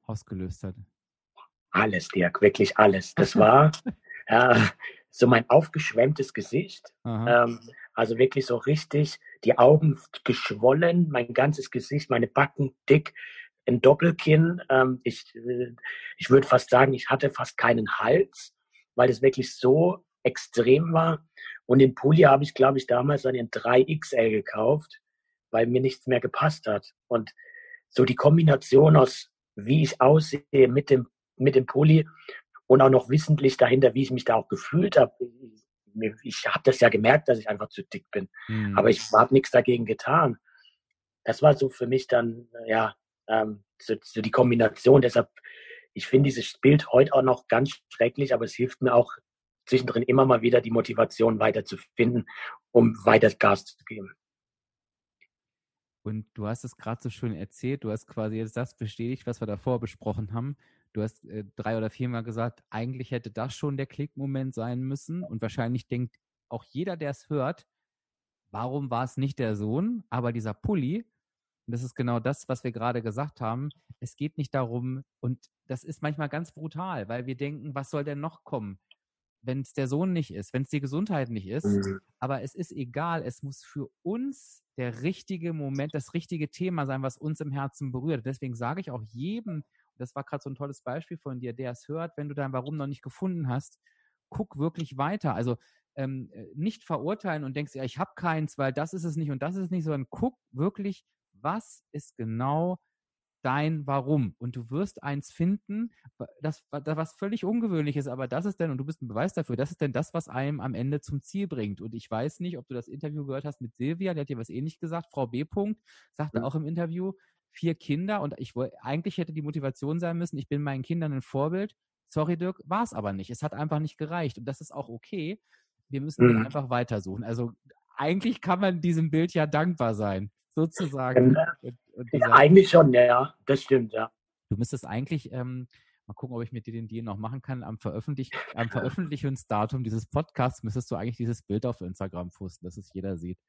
ausgelöst hat? Alles, Dirk, wirklich alles. Das war äh, so mein aufgeschwemmtes Gesicht. Ähm, also wirklich so richtig, die Augen geschwollen, mein ganzes Gesicht, meine Backen dick, ein Doppelkinn. Ähm, ich äh, ich würde fast sagen, ich hatte fast keinen Hals, weil es wirklich so extrem war. Und den Pulli habe ich, glaube ich, damals dann in 3XL gekauft, weil mir nichts mehr gepasst hat. Und so die Kombination aus, wie ich aussehe mit dem, mit dem Pulli und auch noch wissentlich dahinter, wie ich mich da auch gefühlt habe. Ich habe das ja gemerkt, dass ich einfach zu dick bin, mhm. aber ich habe nichts dagegen getan. Das war so für mich dann, ja, ähm, so, so die Kombination. Deshalb, ich finde dieses Bild heute auch noch ganz schrecklich, aber es hilft mir auch zwischendrin immer mal wieder die Motivation weiter zu finden, um weiter Gas zu geben. Und du hast es gerade so schön erzählt, du hast quasi jetzt das bestätigt, was wir davor besprochen haben. Du hast äh, drei oder viermal gesagt, eigentlich hätte das schon der Klickmoment sein müssen. Und wahrscheinlich denkt auch jeder, der es hört, warum war es nicht der Sohn? Aber dieser Pulli, und das ist genau das, was wir gerade gesagt haben, es geht nicht darum, und das ist manchmal ganz brutal, weil wir denken, was soll denn noch kommen? wenn es der Sohn nicht ist, wenn es die Gesundheit nicht ist. Mhm. Aber es ist egal, es muss für uns der richtige Moment, das richtige Thema sein, was uns im Herzen berührt. Deswegen sage ich auch jedem, das war gerade so ein tolles Beispiel von dir, der es hört, wenn du dein Warum noch nicht gefunden hast, guck wirklich weiter. Also ähm, äh, nicht verurteilen und denkst, ja, ich habe keins, weil das ist es nicht und das ist es nicht, sondern guck wirklich, was ist genau dein Warum. Und du wirst eins finden, das, was völlig ungewöhnlich ist, aber das ist denn, und du bist ein Beweis dafür, das ist denn das, was einem am Ende zum Ziel bringt. Und ich weiß nicht, ob du das Interview gehört hast mit Silvia, die hat dir was ähnlich gesagt. Frau B. -Punkt sagte mhm. auch im Interview, vier Kinder und ich wollte, eigentlich hätte die Motivation sein müssen, ich bin meinen Kindern ein Vorbild. Sorry, Dirk, war es aber nicht. Es hat einfach nicht gereicht. Und das ist auch okay. Wir müssen mhm. einfach weitersuchen. Also eigentlich kann man diesem Bild ja dankbar sein sozusagen. Und, und ja, eigentlich schon, ja, das stimmt, ja. Du müsstest eigentlich, ähm, mal gucken, ob ich mit dir den Deal noch machen kann, am, Veröffentlich am Veröffentlichungsdatum dieses Podcasts müsstest du eigentlich dieses Bild auf Instagram posten, dass es jeder sieht.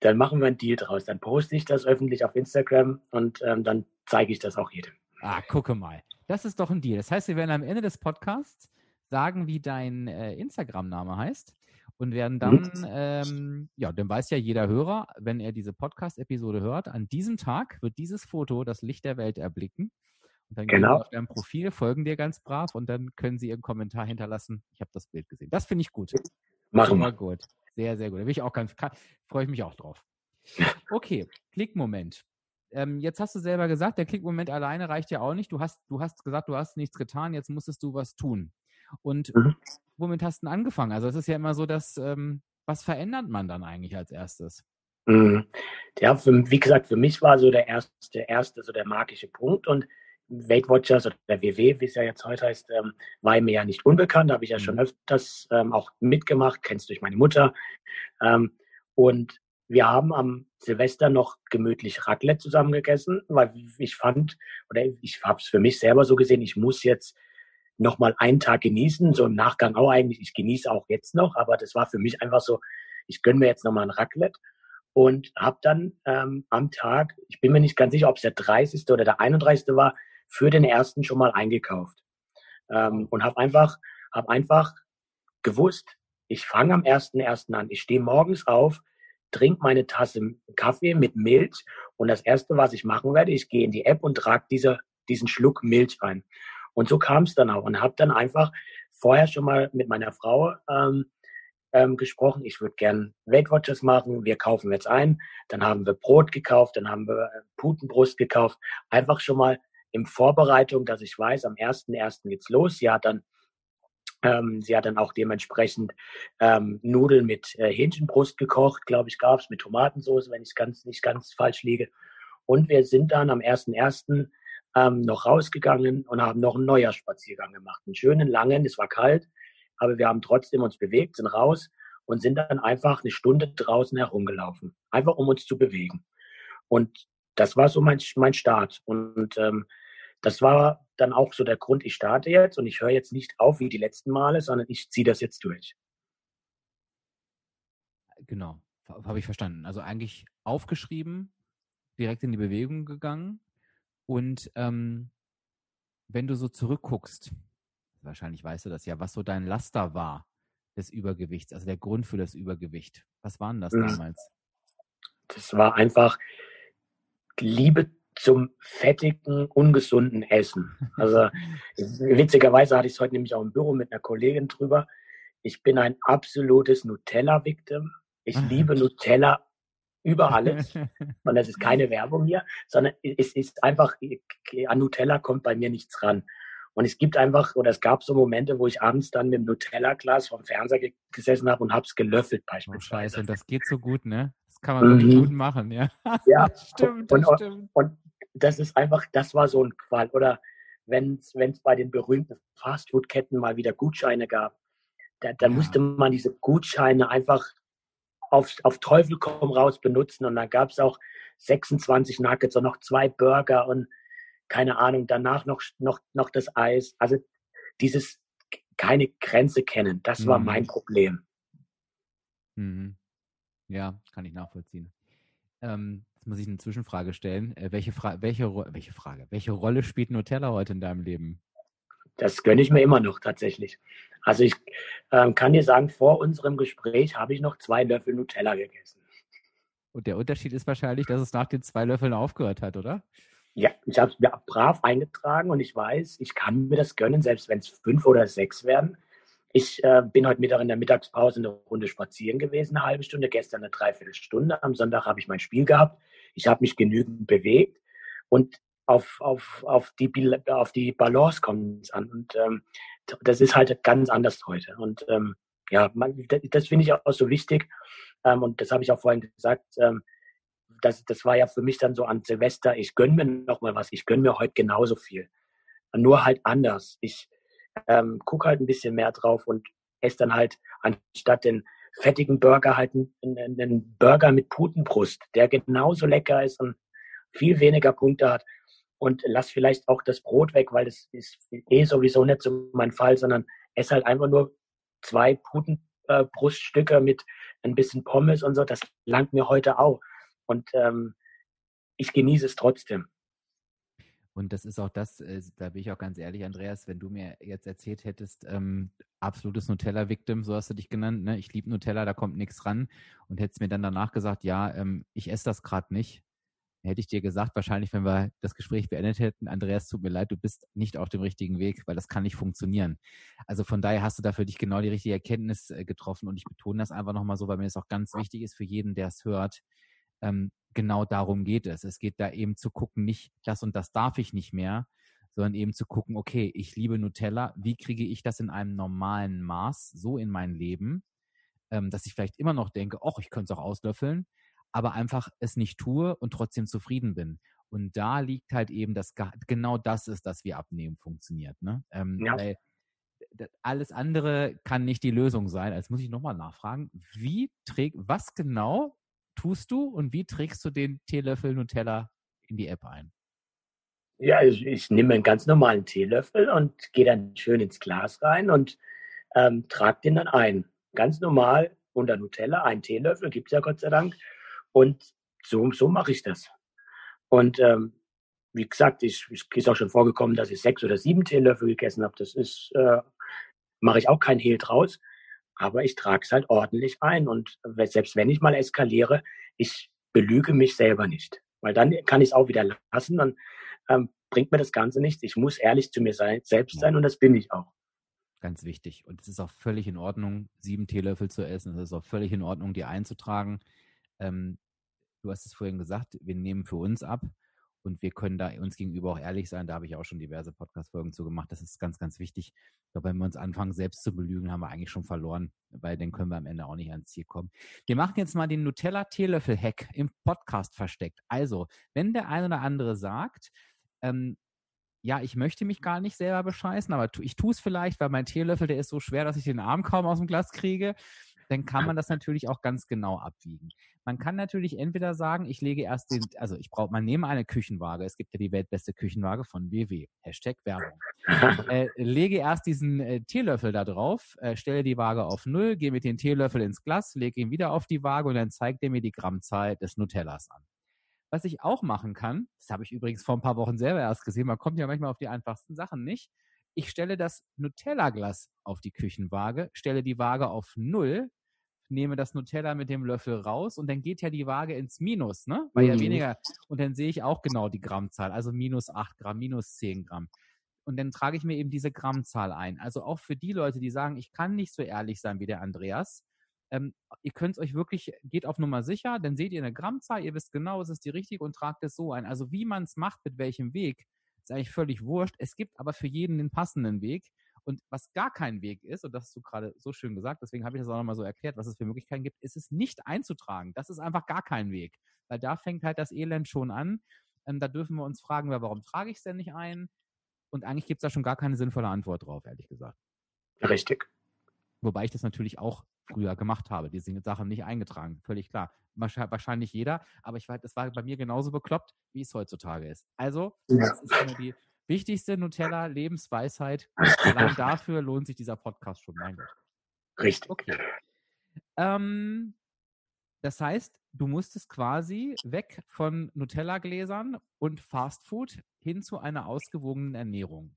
Dann machen wir einen Deal draus. Dann poste ich das öffentlich auf Instagram und ähm, dann zeige ich das auch jedem. Ah, gucke mal. Das ist doch ein Deal. Das heißt, wir werden am Ende des Podcasts sagen, wie dein äh, Instagram-Name heißt und werden mhm. dann, ähm, ja, dann weiß ja jeder Hörer, wenn er diese Podcast-Episode hört, an diesem Tag wird dieses Foto das Licht der Welt erblicken. Und dann genau. gehen Sie auf dein Profil, folgen dir ganz brav und dann können Sie Ihren Kommentar hinterlassen. Ich habe das Bild gesehen. Das finde ich gut. Machen wir. Gut. Sehr, sehr gut. Da bin ich auch ganz, freue ich mich auch drauf. Okay, Klickmoment. Ähm, jetzt hast du selber gesagt, der Klickmoment alleine reicht ja auch nicht. Du hast, du hast gesagt, du hast nichts getan, jetzt musstest du was tun. Und mhm. womit hast du denn angefangen? Also es ist ja immer so, dass, ähm, was verändert man dann eigentlich als erstes? Mhm. Ja, für, wie gesagt, für mich war so der erste, der erste, so der magische Punkt und Weight Watchers oder der WW, wie es ja jetzt heute heißt, ähm, war mir ja nicht unbekannt. Da habe ich ja schon mhm. öfters ähm, auch mitgemacht, kennst durch meine Mutter. Ähm, und wir haben am Silvester noch gemütlich Raclette zusammen gegessen, weil ich fand, oder ich habe es für mich selber so gesehen, ich muss jetzt noch mal einen Tag genießen, so im Nachgang auch eigentlich. Ich genieße auch jetzt noch, aber das war für mich einfach so, ich gönne mir jetzt noch mal ein Raclette und habe dann ähm, am Tag, ich bin mir nicht ganz sicher, ob es der 30. oder der 31. war, für den ersten schon mal eingekauft ähm, und habe einfach, hab einfach gewusst, ich fange am 1.1. an. Ich stehe morgens auf, trinke meine Tasse Kaffee mit Milch und das Erste, was ich machen werde, ich gehe in die App und trage diese, diesen Schluck Milch ein. Und so kam es dann auch und habe dann einfach vorher schon mal mit meiner Frau ähm, ähm, gesprochen, ich würde gern Weight Watchers machen, wir kaufen jetzt ein, dann haben wir Brot gekauft, dann haben wir äh, Putenbrust gekauft, einfach schon mal in Vorbereitung, dass ich weiß, am 1.1. geht's los. Sie hat dann ähm, sie hat dann auch dementsprechend ähm, Nudeln mit äh, Hähnchenbrust gekocht, glaube ich, gab's mit Tomatensauce, wenn ich ganz nicht ganz falsch liege. Und wir sind dann am 1.1. Ähm, noch rausgegangen und haben noch einen Neujahrsspaziergang gemacht. Einen schönen, langen, es war kalt, aber wir haben trotzdem uns bewegt, sind raus und sind dann einfach eine Stunde draußen herumgelaufen. Einfach um uns zu bewegen. Und das war so mein, mein Start. Und ähm, das war dann auch so der Grund, ich starte jetzt und ich höre jetzt nicht auf wie die letzten Male, sondern ich ziehe das jetzt durch. Genau, habe ich verstanden. Also eigentlich aufgeschrieben, direkt in die Bewegung gegangen und ähm, wenn du so zurückguckst, wahrscheinlich weißt du das ja, was so dein Laster war des Übergewichts, also der Grund für das Übergewicht. Was waren das damals? Das war einfach Liebe zum fettigen, ungesunden Essen. Also witzigerweise hatte ich es heute nämlich auch im Büro mit einer Kollegin drüber. Ich bin ein absolutes Nutella-Victim. Ich liebe Nutella über alles. Und das ist keine Werbung hier, sondern es ist einfach, an Nutella kommt bei mir nichts ran. Und es gibt einfach, oder es gab so Momente, wo ich abends dann mit dem Nutella-Glas vom Fernseher gesessen habe und habe es gelöffelt oh, beispielsweise. Oh, scheiße, das geht so gut, ne? Das kann man mhm. gut machen, ja. Ja, stimmt, und, und, stimmt. Und das ist einfach, das war so ein Qual. Oder wenn es bei den berühmten Fastfood-Ketten mal wieder Gutscheine gab, da, da ja. musste man diese Gutscheine einfach auf, auf Teufel komm raus benutzen. Und dann gab es auch 26 Nuggets und noch zwei Burger und keine Ahnung, danach noch, noch, noch das Eis. Also dieses keine Grenze kennen, das war mhm. mein Problem. Mhm. Ja, kann ich nachvollziehen. Ähm, jetzt muss ich eine Zwischenfrage stellen. Äh, welche, Fra welche, welche Frage? Welche Rolle spielt Nutella heute in deinem Leben? Das gönne ich mir immer noch tatsächlich. Also ich ähm, kann dir sagen, vor unserem Gespräch habe ich noch zwei Löffel Nutella gegessen. Und der Unterschied ist wahrscheinlich, dass es nach den zwei Löffeln aufgehört hat, oder? Ja, ich habe es mir brav eingetragen und ich weiß, ich kann mir das gönnen, selbst wenn es fünf oder sechs werden. Ich äh, bin heute Mittag in der Mittagspause eine Runde spazieren gewesen, eine halbe Stunde, gestern eine Dreiviertelstunde. Am Sonntag habe ich mein Spiel gehabt. Ich habe mich genügend bewegt und auf, auf, auf, die, auf die Balance kommt es an. Und ähm, das ist halt ganz anders heute. Und ähm, ja, man, das, finde ich auch so wichtig. Ähm, und das habe ich auch vorhin gesagt. Ähm, das, das war ja für mich dann so an Silvester, ich gönne mir noch mal was, ich gönne mir heute genauso viel. Nur halt anders. Ich, ähm, guck halt ein bisschen mehr drauf und esse dann halt anstatt den fettigen Burger halt einen, Burger mit Putenbrust, der genauso lecker ist und viel weniger Punkte hat. Und lass vielleicht auch das Brot weg, weil das ist eh sowieso nicht so mein Fall, sondern esse halt einfach nur zwei Putenbruststücke äh, mit ein bisschen Pommes und so. Das langt mir heute auch. Und ähm, ich genieße es trotzdem. Und das ist auch das, äh, da bin ich auch ganz ehrlich, Andreas, wenn du mir jetzt erzählt hättest, ähm, absolutes Nutella-Victim, so hast du dich genannt, ne? ich liebe Nutella, da kommt nichts ran und hättest mir dann danach gesagt, ja, ähm, ich esse das gerade nicht, hätte ich dir gesagt, wahrscheinlich, wenn wir das Gespräch beendet hätten, Andreas, tut mir leid, du bist nicht auf dem richtigen Weg, weil das kann nicht funktionieren. Also von daher hast du da für dich genau die richtige Erkenntnis äh, getroffen und ich betone das einfach nochmal so, weil mir das auch ganz wichtig ist für jeden, der es hört. Ähm, genau darum geht es. Es geht da eben zu gucken, nicht das und das darf ich nicht mehr, sondern eben zu gucken, okay, ich liebe Nutella, wie kriege ich das in einem normalen Maß so in mein Leben, ähm, dass ich vielleicht immer noch denke, ach, ich könnte es auch auslöffeln, aber einfach es nicht tue und trotzdem zufrieden bin. Und da liegt halt eben das, genau das ist, dass wir abnehmen funktioniert. Ne? Ähm, ja. Weil alles andere kann nicht die Lösung sein. Jetzt muss ich nochmal nachfragen, wie trägt, was genau tust du und wie trägst du den Teelöffel Nutella in die App ein? Ja, ich, ich nehme einen ganz normalen Teelöffel und gehe dann schön ins Glas rein und ähm, trage den dann ein. Ganz normal unter Nutella, ein Teelöffel, gibt es ja Gott sei Dank. Und so, so mache ich das. Und ähm, wie gesagt, ich, ich ist auch schon vorgekommen, dass ich sechs oder sieben Teelöffel gegessen habe. Das ist, äh, mache ich auch kein Hehl draus. Aber ich trage es halt ordentlich ein. Und selbst wenn ich mal eskaliere, ich belüge mich selber nicht. Weil dann kann ich es auch wieder lassen. Dann ähm, bringt mir das Ganze nichts. Ich muss ehrlich zu mir sein, selbst sein und das bin ich auch. Ganz wichtig. Und es ist auch völlig in Ordnung, sieben Teelöffel zu essen. Es ist auch völlig in Ordnung, die einzutragen. Ähm, du hast es vorhin gesagt, wir nehmen für uns ab und wir können da uns gegenüber auch ehrlich sein. Da habe ich auch schon diverse Podcast-Folgen zu gemacht. Das ist ganz, ganz wichtig. Ich glaube, wenn wir uns anfangen, selbst zu belügen, haben wir eigentlich schon verloren, weil dann können wir am Ende auch nicht ans Ziel kommen. Wir machen jetzt mal den Nutella-Teelöffel-Hack im Podcast versteckt. Also, wenn der eine oder andere sagt, ähm, ja, ich möchte mich gar nicht selber bescheißen, aber ich tue es vielleicht, weil mein Teelöffel, der ist so schwer, dass ich den Arm kaum aus dem Glas kriege dann kann man das natürlich auch ganz genau abwiegen. Man kann natürlich entweder sagen, ich lege erst den, also ich brauche, man nehme eine Küchenwaage. Es gibt ja die weltbeste Küchenwaage von WW. Hashtag Werbung. äh, lege erst diesen äh, Teelöffel da drauf, äh, stelle die Waage auf Null, gehe mit dem Teelöffel ins Glas, lege ihn wieder auf die Waage und dann zeigt er mir die Grammzahl des Nutellas an. Was ich auch machen kann, das habe ich übrigens vor ein paar Wochen selber erst gesehen, man kommt ja manchmal auf die einfachsten Sachen nicht. Ich stelle das Nutella-Glas auf die Küchenwaage, stelle die Waage auf Null, nehme das Nutella mit dem Löffel raus und dann geht ja die Waage ins Minus, ne? Weil mhm. ja weniger. Und dann sehe ich auch genau die Grammzahl, also minus 8 Gramm, minus 10 Gramm. Und dann trage ich mir eben diese Grammzahl ein. Also auch für die Leute, die sagen, ich kann nicht so ehrlich sein wie der Andreas, ähm, ihr könnt euch wirklich, geht auf Nummer sicher, dann seht ihr eine Grammzahl, ihr wisst genau, es ist die richtige und tragt es so ein. Also wie man es macht, mit welchem Weg, ist eigentlich völlig wurscht. Es gibt aber für jeden den passenden Weg. Und was gar kein Weg ist, und das hast du gerade so schön gesagt, deswegen habe ich das auch nochmal so erklärt, was es für Möglichkeiten gibt, ist es nicht einzutragen. Das ist einfach gar kein Weg. Weil da fängt halt das Elend schon an. Ähm, da dürfen wir uns fragen, warum trage ich es denn nicht ein? Und eigentlich gibt es da schon gar keine sinnvolle Antwort drauf, ehrlich gesagt. Richtig. Wobei ich das natürlich auch früher gemacht habe, diese Sachen nicht eingetragen, völlig klar. Wahrscheinlich jeder, aber ich war, das war bei mir genauso bekloppt, wie es heutzutage ist. Also, ja. das ist immer die, Wichtigste Nutella, Lebensweisheit. Allein dafür lohnt sich dieser Podcast schon, mein Gott. Richtig. Okay. Ähm, das heißt, du musstest quasi weg von Nutella-Gläsern und Fastfood hin zu einer ausgewogenen Ernährung.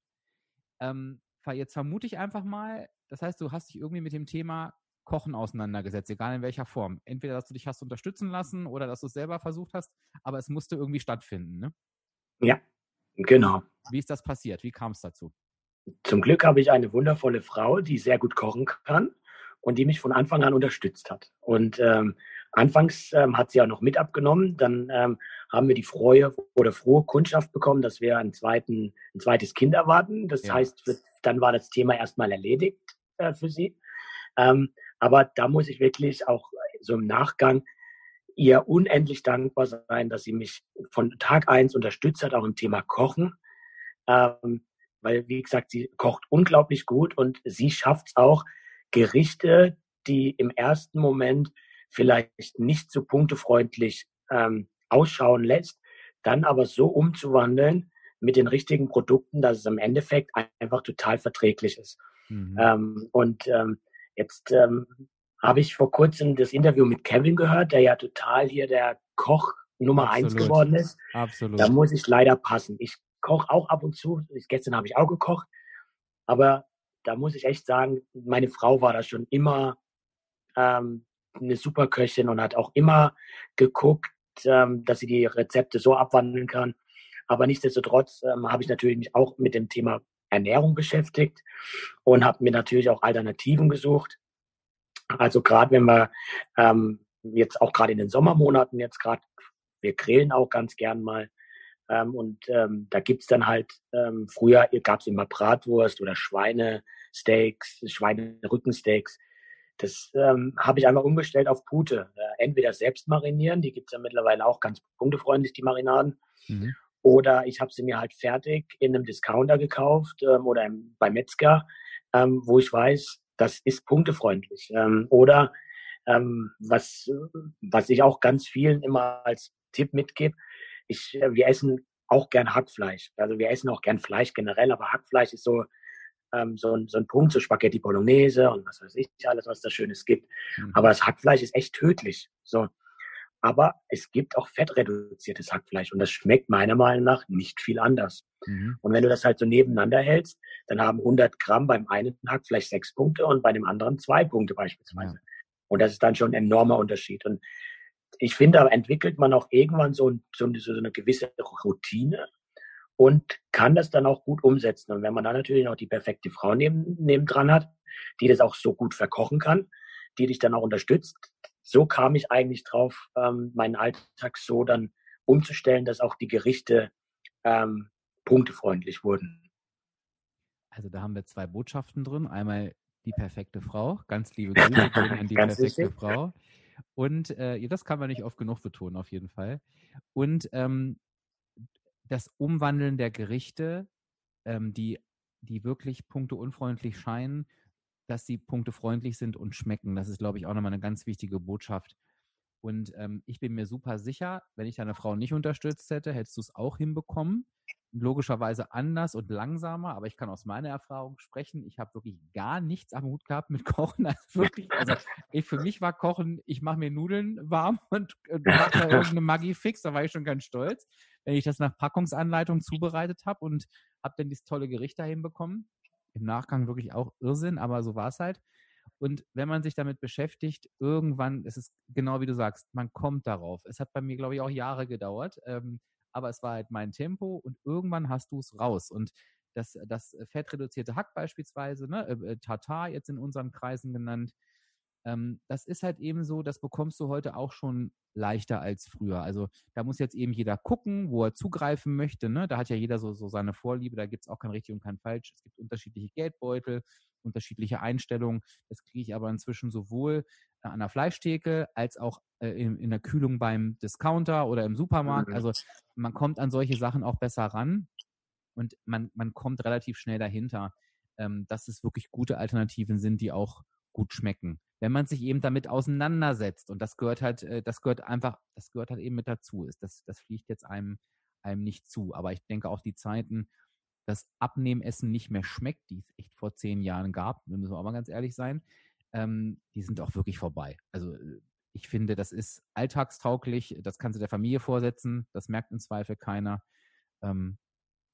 Ähm, jetzt vermute ich einfach mal, das heißt, du hast dich irgendwie mit dem Thema Kochen auseinandergesetzt, egal in welcher Form. Entweder, dass du dich hast unterstützen lassen oder dass du es selber versucht hast, aber es musste irgendwie stattfinden, ne? Ja, Genau. Wie ist das passiert? Wie kam es dazu? Zum Glück habe ich eine wundervolle Frau, die sehr gut kochen kann und die mich von Anfang an unterstützt hat. Und ähm, anfangs ähm, hat sie auch noch mit abgenommen. Dann ähm, haben wir die frohe oder frohe Kundschaft bekommen, dass wir einen zweiten, ein zweites Kind erwarten. Das ja. heißt, dann war das Thema erstmal erledigt äh, für sie. Ähm, aber da muss ich wirklich auch so im Nachgang ihr unendlich dankbar sein, dass sie mich von Tag eins unterstützt hat, auch im Thema Kochen. Ähm, weil, wie gesagt, sie kocht unglaublich gut und sie schafft es auch, Gerichte, die im ersten Moment vielleicht nicht so punktefreundlich ähm, ausschauen lässt, dann aber so umzuwandeln mit den richtigen Produkten, dass es im Endeffekt einfach total verträglich ist. Mhm. Ähm, und ähm, jetzt ähm, habe ich vor kurzem das Interview mit Kevin gehört, der ja total hier der Koch Nummer Absolut. eins geworden ist. Absolut. Da muss ich leider passen. Ich koche auch ab und zu. Gestern habe ich auch gekocht. Aber da muss ich echt sagen, meine Frau war da schon immer ähm, eine super Köchin und hat auch immer geguckt, ähm, dass sie die Rezepte so abwandeln kann. Aber nichtsdestotrotz ähm, habe ich natürlich mich auch mit dem Thema Ernährung beschäftigt und habe mir natürlich auch Alternativen gesucht. Also gerade wenn wir ähm, jetzt auch gerade in den Sommermonaten jetzt gerade, wir grillen auch ganz gern mal. Ähm, und ähm, da gibt's dann halt, ähm, früher gab's immer Bratwurst oder Schweinesteaks, Schweinerückensteaks. Das ähm, habe ich einmal umgestellt auf Pute. Äh, entweder selbst marinieren, die gibt's ja mittlerweile auch ganz punktefreundlich, die Marinaden. Mhm. Oder ich habe sie mir halt fertig in einem Discounter gekauft ähm, oder im, bei Metzger, ähm, wo ich weiß, das ist punktefreundlich. Ähm, oder ähm, was, was ich auch ganz vielen immer als Tipp mitgebe, ich, äh, wir essen auch gern Hackfleisch. Also wir essen auch gern Fleisch generell, aber Hackfleisch ist so, ähm, so, ein, so ein Punkt, so Spaghetti Bolognese und was weiß ich, alles, was da Schönes gibt. Mhm. Aber das Hackfleisch ist echt tödlich. So. Aber es gibt auch fettreduziertes Hackfleisch und das schmeckt meiner Meinung nach nicht viel anders. Mhm. Und wenn du das halt so nebeneinander hältst, dann haben 100 Gramm beim einen Hackfleisch sechs Punkte und bei dem anderen zwei Punkte beispielsweise. Ja. Und das ist dann schon ein enormer Unterschied. Und ich finde, da entwickelt man auch irgendwann so, so, so eine gewisse Routine und kann das dann auch gut umsetzen. Und wenn man dann natürlich noch die perfekte Frau neben, neben dran hat, die das auch so gut verkochen kann, die dich dann auch unterstützt, so kam ich eigentlich drauf, ähm, meinen Alltag so dann umzustellen, dass auch die Gerichte ähm, punktefreundlich wurden. Also da haben wir zwei Botschaften drin. Einmal die perfekte Frau. Ganz liebe Grüße an die perfekte richtig. Frau. Und äh, das kann man nicht oft genug betonen, auf jeden Fall. Und ähm, das Umwandeln der Gerichte, ähm, die, die wirklich punkteunfreundlich scheinen, dass sie punktefreundlich sind und schmecken. Das ist, glaube ich, auch nochmal eine ganz wichtige Botschaft. Und ähm, ich bin mir super sicher, wenn ich deine Frau nicht unterstützt hätte, hättest du es auch hinbekommen logischerweise anders und langsamer, aber ich kann aus meiner Erfahrung sprechen. Ich habe wirklich gar nichts am Hut gehabt mit Kochen. Also wirklich, also ich, für mich war Kochen, ich mache mir Nudeln warm und, und mache da irgendeine Maggi fix, da war ich schon ganz stolz, wenn ich das nach Packungsanleitung zubereitet habe und habe dann dieses tolle Gericht dahin bekommen. Im Nachgang wirklich auch Irrsinn, aber so war es halt. Und wenn man sich damit beschäftigt, irgendwann, es ist genau wie du sagst, man kommt darauf. Es hat bei mir, glaube ich, auch Jahre gedauert. Ähm, aber es war halt mein Tempo und irgendwann hast du es raus. Und das, das fettreduzierte Hack beispielsweise, ne, äh, äh, Tatar jetzt in unseren Kreisen genannt, ähm, das ist halt eben so, das bekommst du heute auch schon leichter als früher. Also da muss jetzt eben jeder gucken, wo er zugreifen möchte. Ne? Da hat ja jeder so, so seine Vorliebe, da gibt es auch kein richtig und kein falsch. Es gibt unterschiedliche Geldbeutel, unterschiedliche Einstellungen. Das kriege ich aber inzwischen sowohl äh, an der Fleischtheke als auch äh, in, in der Kühlung beim Discounter oder im Supermarkt. Mhm. Also man kommt an solche Sachen auch besser ran und man, man kommt relativ schnell dahinter, ähm, dass es wirklich gute Alternativen sind, die auch gut schmecken. Wenn man sich eben damit auseinandersetzt und das gehört halt, äh, das gehört einfach, das gehört halt eben mit dazu. Ist das, das fliegt jetzt einem, einem nicht zu. Aber ich denke auch die Zeiten, dass Abnehmessen nicht mehr schmeckt, die es echt vor zehn Jahren gab, müssen wir auch mal ganz ehrlich sein, ähm, die sind auch wirklich vorbei. Also äh, ich finde, das ist alltagstauglich, das kannst du der Familie vorsetzen, das merkt im Zweifel keiner. Ähm,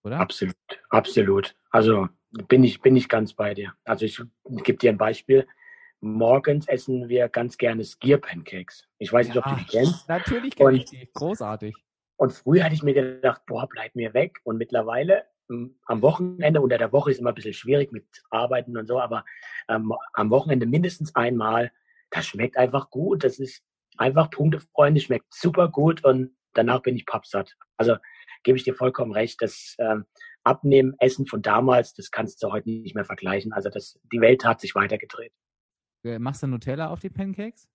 oder? Absolut, absolut. Also bin ich, bin ich ganz bei dir. Also ich gebe dir ein Beispiel. Morgens essen wir ganz gerne Skier-Pancakes. Ich weiß nicht, ob du die kennst. Natürlich kenne ich die. Großartig. Und früher hatte ich mir gedacht, boah, bleib mir weg. Und mittlerweile am Wochenende, unter der Woche ist immer ein bisschen schwierig mit Arbeiten und so, aber ähm, am Wochenende mindestens einmal. Das schmeckt einfach gut. Das ist einfach punktefreundlich, schmeckt super gut und danach bin ich pappsatt. Also gebe ich dir vollkommen recht. Das ähm, Abnehmen, Essen von damals, das kannst du heute nicht mehr vergleichen. Also das, die Welt hat sich weitergedreht. Äh, machst du Nutella auf die Pancakes?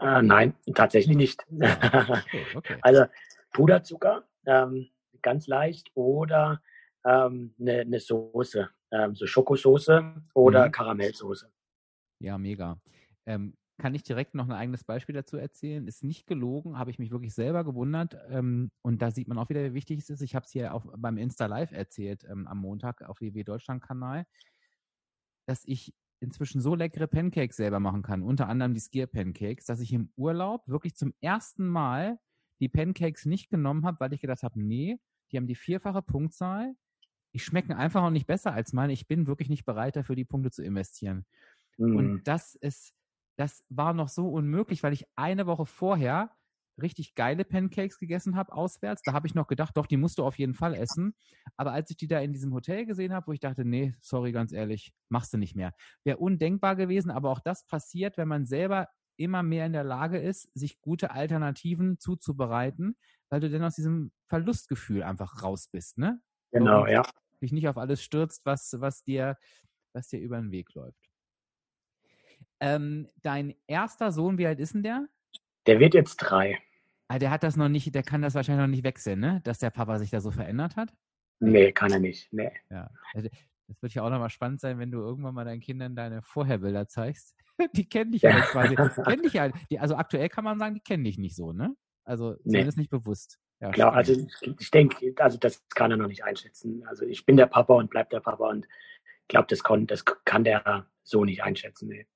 Äh, nein, tatsächlich nicht. okay, okay. Also Puderzucker, ähm, ganz leicht, oder ähm, eine, eine Soße, ähm, so Schokosoße oder mhm. Karamellsoße. Ja, mega. Ähm, kann ich direkt noch ein eigenes Beispiel dazu erzählen? Ist nicht gelogen, habe ich mich wirklich selber gewundert. Ähm, und da sieht man auch wieder, wie wichtig es ist. Ich habe es hier auch beim Insta Live erzählt ähm, am Montag auf WW Deutschland Kanal, dass ich inzwischen so leckere Pancakes selber machen kann, unter anderem die Skier Pancakes, dass ich im Urlaub wirklich zum ersten Mal die Pancakes nicht genommen habe, weil ich gedacht habe, nee, die haben die vierfache Punktzahl, die schmecken einfach auch nicht besser als meine. Ich bin wirklich nicht bereit dafür, die Punkte zu investieren. Mhm. Und das ist, das war noch so unmöglich, weil ich eine Woche vorher richtig geile Pancakes gegessen habe auswärts. Da habe ich noch gedacht, doch, die musst du auf jeden Fall essen. Aber als ich die da in diesem Hotel gesehen habe, wo ich dachte, nee, sorry, ganz ehrlich, machst du nicht mehr. Wäre undenkbar gewesen, aber auch das passiert, wenn man selber immer mehr in der Lage ist, sich gute Alternativen zuzubereiten, weil du dann aus diesem Verlustgefühl einfach raus bist, ne? Genau, ja. Dich nicht auf alles stürzt, was, was dir, was dir über den Weg läuft. Ähm, dein erster Sohn, wie alt ist denn der? Der wird jetzt drei. Ah, der hat das noch nicht, der kann das wahrscheinlich noch nicht wechseln, ne? Dass der Papa sich da so verändert hat? Nee, kann er nicht. Nee. Ja. Also, das wird ja auch nochmal spannend sein, wenn du irgendwann mal deinen Kindern deine Vorherbilder zeigst. Die kennen dich ja, ja quasi. kennen dich ja. Die, also aktuell kann man sagen, die kennen dich nicht so, ne? Also nee. ist nicht bewusst. Ja, Klar, also ich, ich denke, also das kann er noch nicht einschätzen. Also ich bin der Papa und bleib der Papa und ich glaube, das, das kann der so nicht einschätzen. Nee.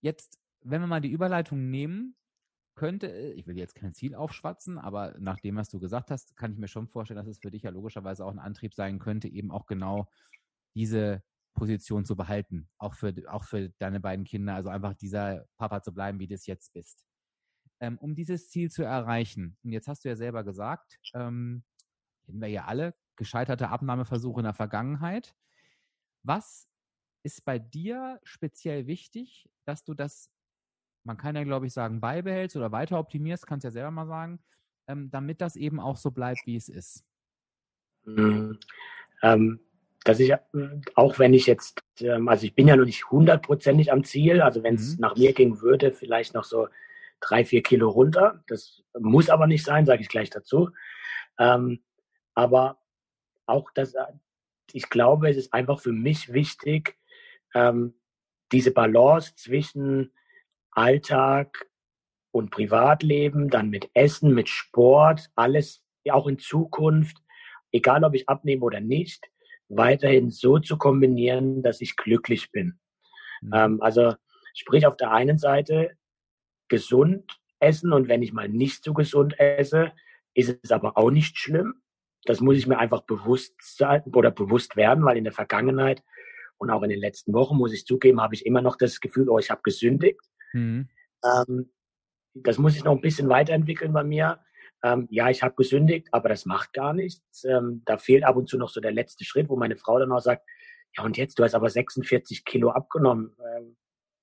Jetzt, wenn wir mal die Überleitung nehmen, könnte, ich will jetzt kein Ziel aufschwatzen, aber nach dem, was du gesagt hast, kann ich mir schon vorstellen, dass es für dich ja logischerweise auch ein Antrieb sein könnte, eben auch genau diese Position zu behalten, auch für, auch für deine beiden Kinder, also einfach dieser Papa zu bleiben, wie du es jetzt bist. Ähm, um dieses Ziel zu erreichen, und jetzt hast du ja selber gesagt, ähm, kennen wir ja alle, gescheiterte Abnahmeversuche in der Vergangenheit. Was ist bei dir speziell wichtig, dass du das, man kann ja glaube ich sagen, beibehältst oder weiter optimierst, kannst ja selber mal sagen, ähm, damit das eben auch so bleibt, wie es ist? Mhm. Ähm, dass ich, auch wenn ich jetzt, ähm, also ich bin ja noch nicht hundertprozentig am Ziel, also wenn es mhm. nach mir gehen würde, vielleicht noch so drei, vier Kilo runter. Das muss aber nicht sein, sage ich gleich dazu. Ähm, aber auch das, ich glaube, es ist einfach für mich wichtig, ähm, diese Balance zwischen Alltag und Privatleben, dann mit Essen, mit Sport, alles auch in Zukunft, egal ob ich abnehme oder nicht, weiterhin so zu kombinieren, dass ich glücklich bin. Mhm. Ähm, also sprich auf der einen Seite gesund essen und wenn ich mal nicht so gesund esse, ist es aber auch nicht schlimm. Das muss ich mir einfach bewusst sein oder bewusst werden, weil in der Vergangenheit und auch in den letzten Wochen, muss ich zugeben, habe ich immer noch das Gefühl, oh, ich habe gesündigt. Mhm. Ähm, das muss ich noch ein bisschen weiterentwickeln bei mir. Ähm, ja, ich habe gesündigt, aber das macht gar nichts. Ähm, da fehlt ab und zu noch so der letzte Schritt, wo meine Frau dann auch sagt, ja und jetzt, du hast aber 46 Kilo abgenommen. Ähm,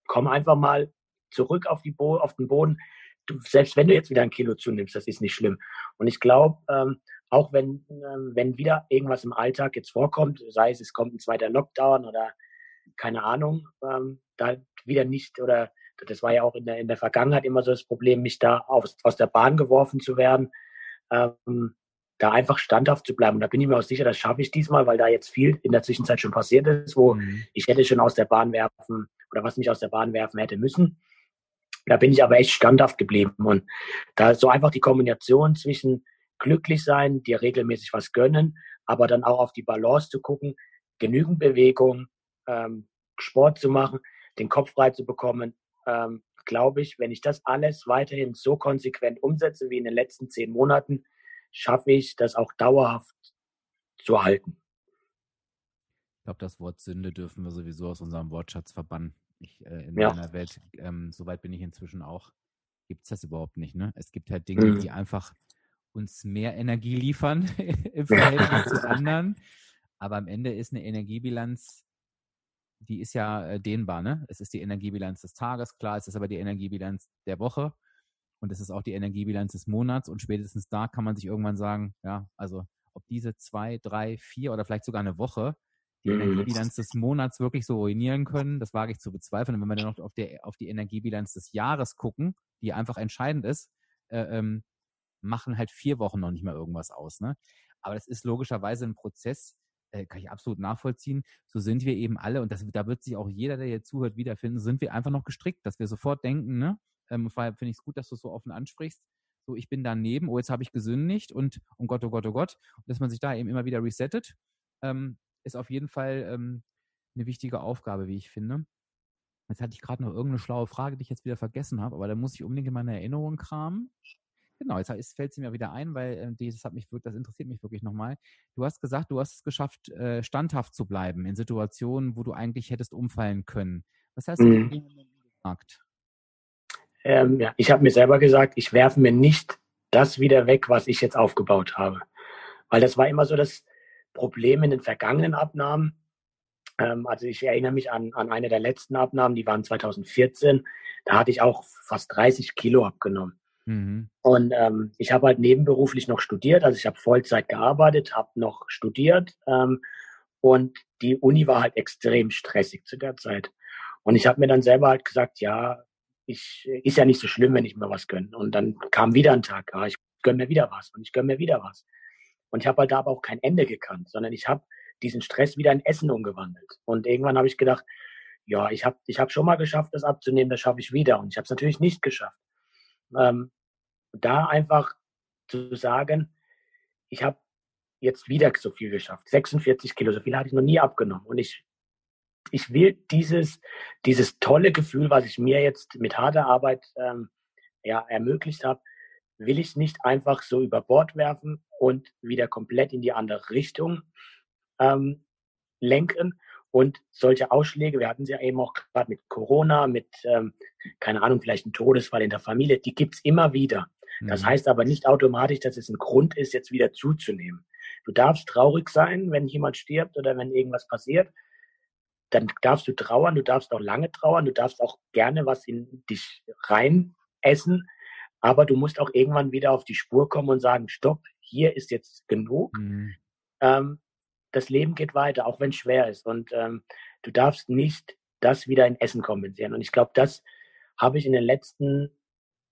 komm einfach mal zurück auf, Bo auf den Boden. Du, selbst wenn du jetzt wieder ein Kilo zunimmst, das ist nicht schlimm. Und ich glaube, ähm, auch wenn, ähm, wenn wieder irgendwas im Alltag jetzt vorkommt, sei es, es kommt ein zweiter Lockdown oder keine Ahnung, ähm, da wieder nicht oder das war ja auch in der, in der Vergangenheit immer so das Problem, mich da aus, aus der Bahn geworfen zu werden, ähm, da einfach standhaft zu bleiben. Und da bin ich mir auch sicher, das schaffe ich diesmal, weil da jetzt viel in der Zwischenzeit schon passiert ist, wo mhm. ich hätte schon aus der Bahn werfen oder was mich aus der Bahn werfen hätte müssen. Da bin ich aber echt standhaft geblieben. Und da ist so einfach die Kombination zwischen glücklich sein, dir regelmäßig was gönnen, aber dann auch auf die Balance zu gucken, genügend Bewegung, ähm, Sport zu machen, den Kopf frei zu bekommen, ähm, glaube ich, wenn ich das alles weiterhin so konsequent umsetze wie in den letzten zehn Monaten, schaffe ich das auch dauerhaft zu halten. Ich glaube, das Wort Sünde dürfen wir sowieso aus unserem Wortschatz verbannen. Ich, äh, in ja. meiner Welt, ähm, soweit bin ich inzwischen auch, gibt es das überhaupt nicht. Ne? Es gibt halt Dinge, mhm. die einfach uns mehr Energie liefern im Verhältnis zu anderen. Aber am Ende ist eine Energiebilanz, die ist ja äh, dehnbar. Ne? Es ist die Energiebilanz des Tages, klar, es ist aber die Energiebilanz der Woche und es ist auch die Energiebilanz des Monats. Und spätestens da kann man sich irgendwann sagen, ja, also ob diese zwei, drei, vier oder vielleicht sogar eine Woche die mhm. Energiebilanz des Monats wirklich so ruinieren können, das wage ich zu bezweifeln. Und wenn wir dann noch auf, der, auf die Energiebilanz des Jahres gucken, die einfach entscheidend ist, äh, ähm, machen halt vier Wochen noch nicht mal irgendwas aus. Ne? Aber das ist logischerweise ein Prozess, äh, kann ich absolut nachvollziehen. So sind wir eben alle, und das, da wird sich auch jeder, der hier zuhört, wiederfinden, sind wir einfach noch gestrickt, dass wir sofort denken, ne? Ähm, vor finde ich es gut, dass du es so offen ansprichst. So, ich bin daneben, oh, jetzt habe ich gesündigt und um Gott, oh Gott, oh Gott. Und dass man sich da eben immer wieder resettet. Ähm, ist auf jeden Fall ähm, eine wichtige Aufgabe, wie ich finde. Jetzt hatte ich gerade noch irgendeine schlaue Frage, die ich jetzt wieder vergessen habe, aber da muss ich unbedingt in meine Erinnerung kramen. Genau, jetzt fällt sie mir wieder ein, weil äh, das hat mich das interessiert mich wirklich nochmal. Du hast gesagt, du hast es geschafft, äh, standhaft zu bleiben in Situationen, wo du eigentlich hättest umfallen können. Was hast du mhm. Moment gesagt? ähm, ja, ich habe mir selber gesagt, ich werfe mir nicht das wieder weg, was ich jetzt aufgebaut habe. Weil das war immer so das Problem in den vergangenen Abnahmen. Ähm, also ich erinnere mich an, an eine der letzten Abnahmen, die waren 2014. Da hatte ich auch fast 30 Kilo abgenommen. Mhm. Und ähm, ich habe halt nebenberuflich noch studiert, also ich habe Vollzeit gearbeitet, habe noch studiert ähm, und die Uni war halt extrem stressig zu der Zeit. Und ich habe mir dann selber halt gesagt, ja, ich ist ja nicht so schlimm, wenn ich mir was gönne. Und dann kam wieder ein Tag, ja, ich gönne mir wieder was und ich gönne mir wieder was. Und ich habe halt da aber auch kein Ende gekannt, sondern ich habe diesen Stress wieder in Essen umgewandelt. Und irgendwann habe ich gedacht, ja, ich habe ich hab schon mal geschafft, das abzunehmen, das schaffe ich wieder. Und ich habe es natürlich nicht geschafft. Ähm, da einfach zu sagen, ich habe jetzt wieder so viel geschafft. 46 Kilo, so viel hatte ich noch nie abgenommen. Und ich, ich will dieses, dieses tolle Gefühl, was ich mir jetzt mit harter Arbeit ähm, ja, ermöglicht habe, will ich nicht einfach so über Bord werfen und wieder komplett in die andere Richtung ähm, lenken. Und solche Ausschläge, wir hatten sie ja eben auch gerade mit Corona, mit, ähm, keine Ahnung, vielleicht ein Todesfall in der Familie, die gibt's immer wieder. Das mhm. heißt aber nicht automatisch, dass es ein Grund ist, jetzt wieder zuzunehmen. Du darfst traurig sein, wenn jemand stirbt oder wenn irgendwas passiert. Dann darfst du trauern, du darfst auch lange trauern, du darfst auch gerne was in dich rein essen. Aber du musst auch irgendwann wieder auf die Spur kommen und sagen, stopp, hier ist jetzt genug. Mhm. Ähm, das Leben geht weiter, auch wenn es schwer ist. Und ähm, du darfst nicht das wieder in Essen kompensieren. Und ich glaube, das habe ich in den letzten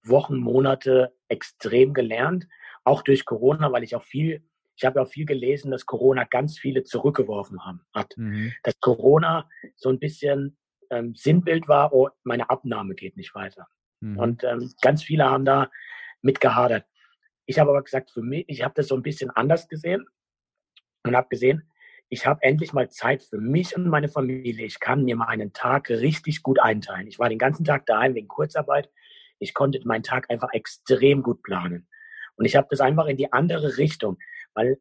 Wochen, Monate extrem gelernt, auch durch Corona, weil ich auch viel, ich habe auch viel gelesen, dass Corona ganz viele zurückgeworfen haben, hat. Mhm. Dass Corona so ein bisschen ähm, Sinnbild war, oh, meine Abnahme geht nicht weiter. Mhm. Und ähm, ganz viele haben da mit gehadert. Ich habe aber gesagt, für mich, ich habe das so ein bisschen anders gesehen und habe gesehen, ich habe endlich mal Zeit für mich und meine Familie. Ich kann mir meinen Tag richtig gut einteilen. Ich war den ganzen Tag daheim wegen Kurzarbeit ich konnte meinen Tag einfach extrem gut planen. Und ich habe das einfach in die andere Richtung, weil,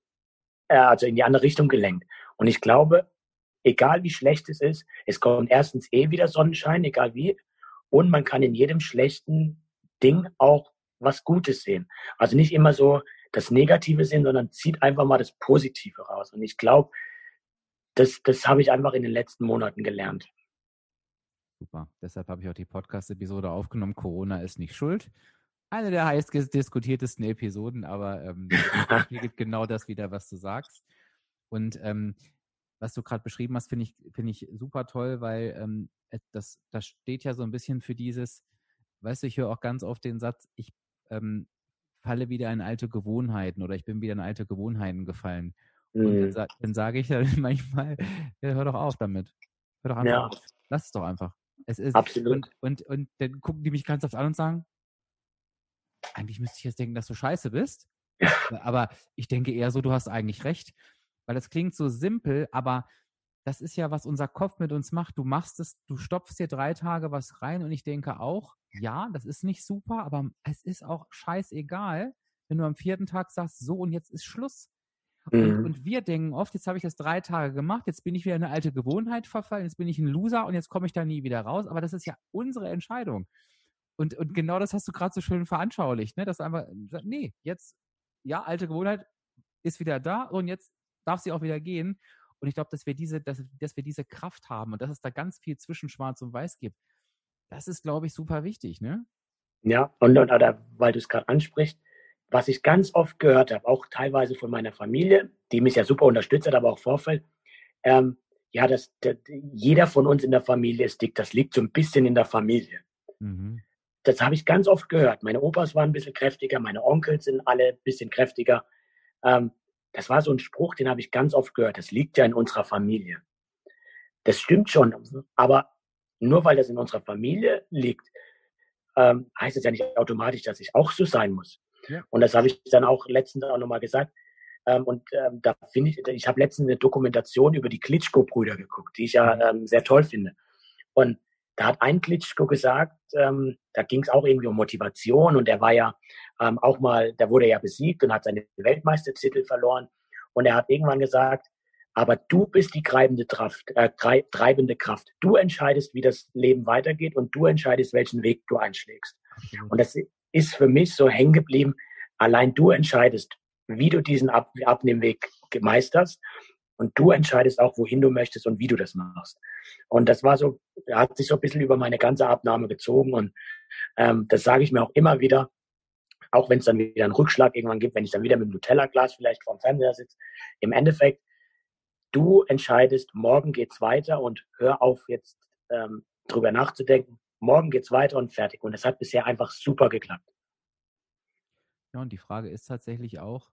äh, also in die andere Richtung gelenkt. Und ich glaube, egal wie schlecht es ist, es kommt erstens eh wieder Sonnenschein, egal wie. Und man kann in jedem schlechten Ding auch was Gutes sehen. Also nicht immer so das Negative sehen, sondern zieht einfach mal das Positive raus. Und ich glaube, das, das habe ich einfach in den letzten Monaten gelernt. Super. Deshalb habe ich auch die Podcast-Episode aufgenommen. Corona ist nicht schuld. Eine der heiß diskutiertesten Episoden, aber ähm, spiegelt genau das wieder, was du sagst. Und ähm, was du gerade beschrieben hast, finde ich, finde ich super toll, weil ähm, das, das steht ja so ein bisschen für dieses, weißt du, ich höre auch ganz oft den Satz, ich ähm, falle wieder in alte Gewohnheiten oder ich bin wieder in alte Gewohnheiten gefallen. Mhm. Und dann, dann sage ich dann manchmal, ja, hör doch auf damit. Hör doch einfach ja. auf. Lass es doch einfach. Es ist, Absolut. Und, und, und dann gucken die mich ganz oft an und sagen, eigentlich müsste ich jetzt denken, dass du scheiße bist. Ja. Aber ich denke eher so, du hast eigentlich recht. Weil das klingt so simpel, aber das ist ja, was unser Kopf mit uns macht. Du machst es, du stopfst dir drei Tage was rein und ich denke auch, ja, das ist nicht super, aber es ist auch scheißegal, wenn du am vierten Tag sagst, so und jetzt ist Schluss. Und, mhm. und, wir denken oft, jetzt habe ich das drei Tage gemacht, jetzt bin ich wieder in eine alte Gewohnheit verfallen, jetzt bin ich ein Loser und jetzt komme ich da nie wieder raus. Aber das ist ja unsere Entscheidung. Und, und genau das hast du gerade so schön veranschaulicht, ne? Dass einfach, nee, jetzt, ja, alte Gewohnheit ist wieder da und jetzt darf sie auch wieder gehen. Und ich glaube, dass wir diese, dass, dass wir diese Kraft haben und dass es da ganz viel zwischen Schwarz und Weiß gibt. Das ist, glaube ich, super wichtig, ne? Ja, und, und oder, weil du es gerade ansprichst, was ich ganz oft gehört habe, auch teilweise von meiner Familie, die mich ja super unterstützt hat, aber auch Vorfeld, ähm, ja, das, das, jeder von uns in der Familie ist dick. Das liegt so ein bisschen in der Familie. Mhm. Das habe ich ganz oft gehört. Meine Opas waren ein bisschen kräftiger, meine Onkel sind alle ein bisschen kräftiger. Ähm, das war so ein Spruch, den habe ich ganz oft gehört. Das liegt ja in unserer Familie. Das stimmt schon, aber nur weil das in unserer Familie liegt, ähm, heißt es ja nicht automatisch, dass ich auch so sein muss. Ja. Und das habe ich dann auch letztens auch nochmal gesagt. Ähm, und ähm, da finde ich, ich habe letztens eine Dokumentation über die Klitschko-Brüder geguckt, die ich ja mhm. ähm, sehr toll finde. Und da hat ein Klitschko gesagt, ähm, da ging es auch irgendwie um Motivation und der war ja ähm, auch mal, der wurde ja besiegt und hat seine Weltmeistertitel verloren. Und er hat irgendwann gesagt, aber du bist die treibende Kraft, äh, treibende Kraft. Du entscheidest, wie das Leben weitergeht und du entscheidest, welchen Weg du einschlägst. Und das ist für mich so hängen geblieben. Allein du entscheidest, wie du diesen Ab Abnehmweg gemeisterst. Und du entscheidest auch, wohin du möchtest und wie du das machst. Und das war so, hat sich so ein bisschen über meine ganze Abnahme gezogen. Und ähm, das sage ich mir auch immer wieder, auch wenn es dann wieder einen Rückschlag irgendwann gibt, wenn ich dann wieder mit dem Nutella-Glas vielleicht vorm Fernseher sitze. Im Endeffekt, du entscheidest, morgen geht's weiter und hör auf jetzt ähm, drüber nachzudenken. Morgen geht's weiter und fertig. Und es hat bisher einfach super geklappt. Ja, und die Frage ist tatsächlich auch,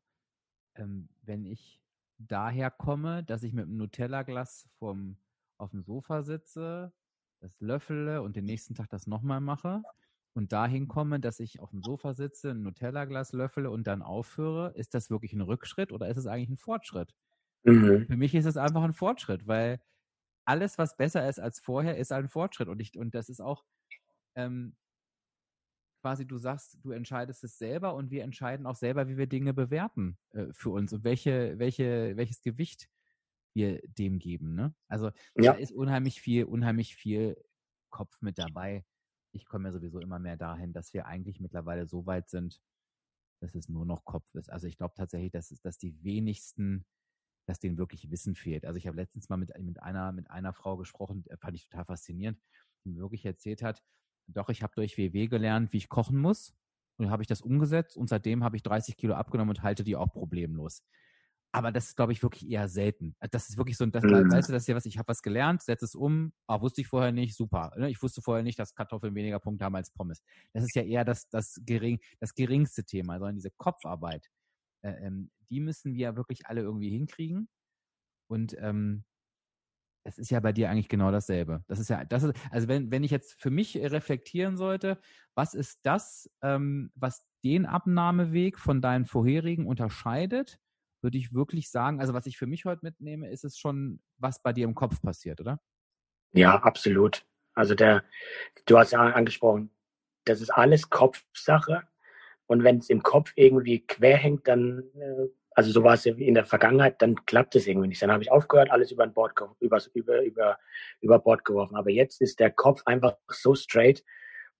ähm, wenn ich daher komme, dass ich mit einem Nutella-Glas vom, auf dem Sofa sitze, das löffele und den nächsten Tag das nochmal mache und dahin komme, dass ich auf dem Sofa sitze, ein Nutella-Glas löffele und dann aufhöre, ist das wirklich ein Rückschritt oder ist es eigentlich ein Fortschritt? Mhm. Für mich ist es einfach ein Fortschritt, weil alles, was besser ist als vorher, ist ein Fortschritt. Und, ich, und das ist auch, ähm, quasi du sagst, du entscheidest es selber und wir entscheiden auch selber, wie wir Dinge bewerten äh, für uns und welche, welche, welches Gewicht wir dem geben. Ne? Also ja. da ist unheimlich viel, unheimlich viel Kopf mit dabei. Ich komme ja sowieso immer mehr dahin, dass wir eigentlich mittlerweile so weit sind, dass es nur noch Kopf ist. Also ich glaube tatsächlich, dass, dass die wenigsten, dass denen wirklich Wissen fehlt. Also ich habe letztens mal mit, mit, einer, mit einer Frau gesprochen, äh, fand ich total faszinierend, die mir wirklich erzählt hat, doch, ich habe durch WW gelernt, wie ich kochen muss. Und dann habe ich das umgesetzt und seitdem habe ich 30 Kilo abgenommen und halte die auch problemlos. Aber das ist, glaube ich, wirklich eher selten. Das ist wirklich so, das, mhm. weißt du, das ist ja was, ich habe was gelernt, setze es um, ah, wusste ich vorher nicht, super. Ne? Ich wusste vorher nicht, dass Kartoffeln weniger Punkte haben als Pommes. Das ist ja eher das, das, gering, das geringste Thema, sondern diese Kopfarbeit, äh, ähm, die müssen wir wirklich alle irgendwie hinkriegen. Und ähm, es ist ja bei dir eigentlich genau dasselbe. Das ist ja, das ist, also wenn, wenn ich jetzt für mich reflektieren sollte, was ist das, ähm, was den Abnahmeweg von deinen vorherigen unterscheidet, würde ich wirklich sagen, also was ich für mich heute mitnehme, ist es schon, was bei dir im Kopf passiert, oder? Ja, absolut. Also der, du hast ja angesprochen, das ist alles Kopfsache. Und wenn es im Kopf irgendwie quer hängt, dann äh, also so war es in der Vergangenheit, dann klappt es irgendwie nicht. Dann habe ich aufgehört, alles über, Bord, über, über, über, über Bord geworfen. Aber jetzt ist der Kopf einfach so straight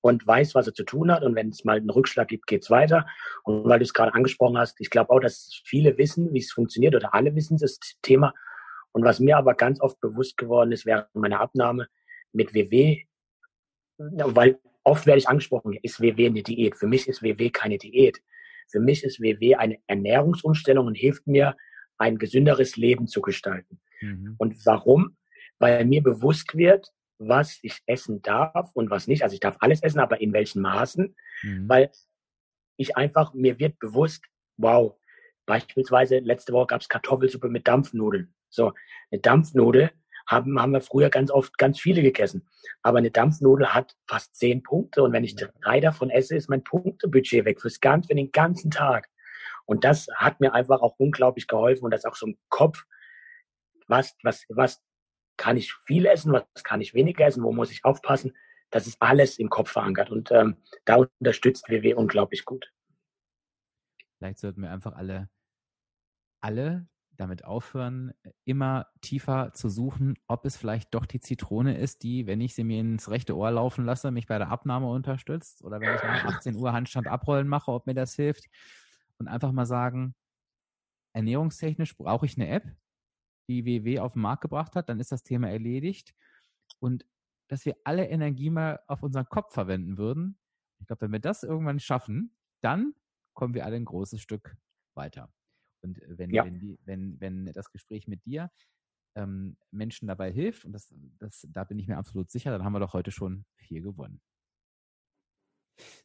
und weiß, was er zu tun hat. Und wenn es mal einen Rückschlag gibt, geht's weiter. Und weil du es gerade angesprochen hast, ich glaube auch, dass viele wissen, wie es funktioniert oder alle wissen das Thema. Und was mir aber ganz oft bewusst geworden ist während meiner Abnahme mit WW, weil oft werde ich angesprochen, ist WW eine Diät? Für mich ist WW keine Diät. Für mich ist WW eine Ernährungsumstellung und hilft mir, ein gesünderes Leben zu gestalten. Mhm. Und warum? Weil mir bewusst wird, was ich essen darf und was nicht. Also ich darf alles essen, aber in welchen Maßen. Mhm. Weil ich einfach, mir wird bewusst, wow, beispielsweise letzte Woche gab es Kartoffelsuppe mit Dampfnudeln. So, eine Dampfnudel haben, haben wir früher ganz oft ganz viele gegessen. Aber eine Dampfnudel hat fast zehn Punkte und wenn ich drei davon esse, ist mein Punktebudget weg fürs ganz, für den ganzen Tag. Und das hat mir einfach auch unglaublich geholfen und das auch so im Kopf, was, was, was kann ich viel essen, was kann ich weniger essen, wo muss ich aufpassen. Das ist alles im Kopf verankert und ähm, da unterstützt WW unglaublich gut. Vielleicht sollten wir einfach alle, alle damit aufhören, immer tiefer zu suchen, ob es vielleicht doch die Zitrone ist, die, wenn ich sie mir ins rechte Ohr laufen lasse, mich bei der Abnahme unterstützt oder wenn ich nach 18 Uhr Handstand abrollen mache, ob mir das hilft. Und einfach mal sagen, ernährungstechnisch brauche ich eine App, die WW auf den Markt gebracht hat, dann ist das Thema erledigt. Und dass wir alle Energie mal auf unseren Kopf verwenden würden. Ich glaube, wenn wir das irgendwann schaffen, dann kommen wir alle ein großes Stück weiter. Und wenn, ja. wenn, die, wenn, wenn das Gespräch mit dir ähm, Menschen dabei hilft, und das, das, da bin ich mir absolut sicher, dann haben wir doch heute schon viel gewonnen.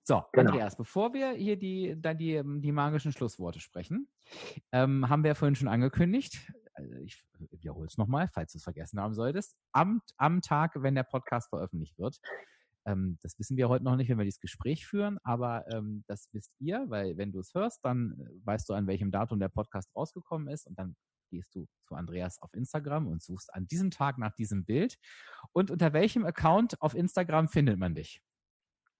So, genau. Andreas, bevor wir hier die, dann die, ähm, die magischen Schlussworte sprechen, ähm, haben wir ja vorhin schon angekündigt, also ich wiederhole es nochmal, falls du es vergessen haben solltest, am, am Tag, wenn der Podcast veröffentlicht wird, ähm, das wissen wir heute noch nicht, wenn wir dieses Gespräch führen, aber ähm, das wisst ihr, weil wenn du es hörst, dann äh, weißt du, an welchem Datum der Podcast rausgekommen ist und dann gehst du zu Andreas auf Instagram und suchst an diesem Tag nach diesem Bild. Und unter welchem Account auf Instagram findet man dich?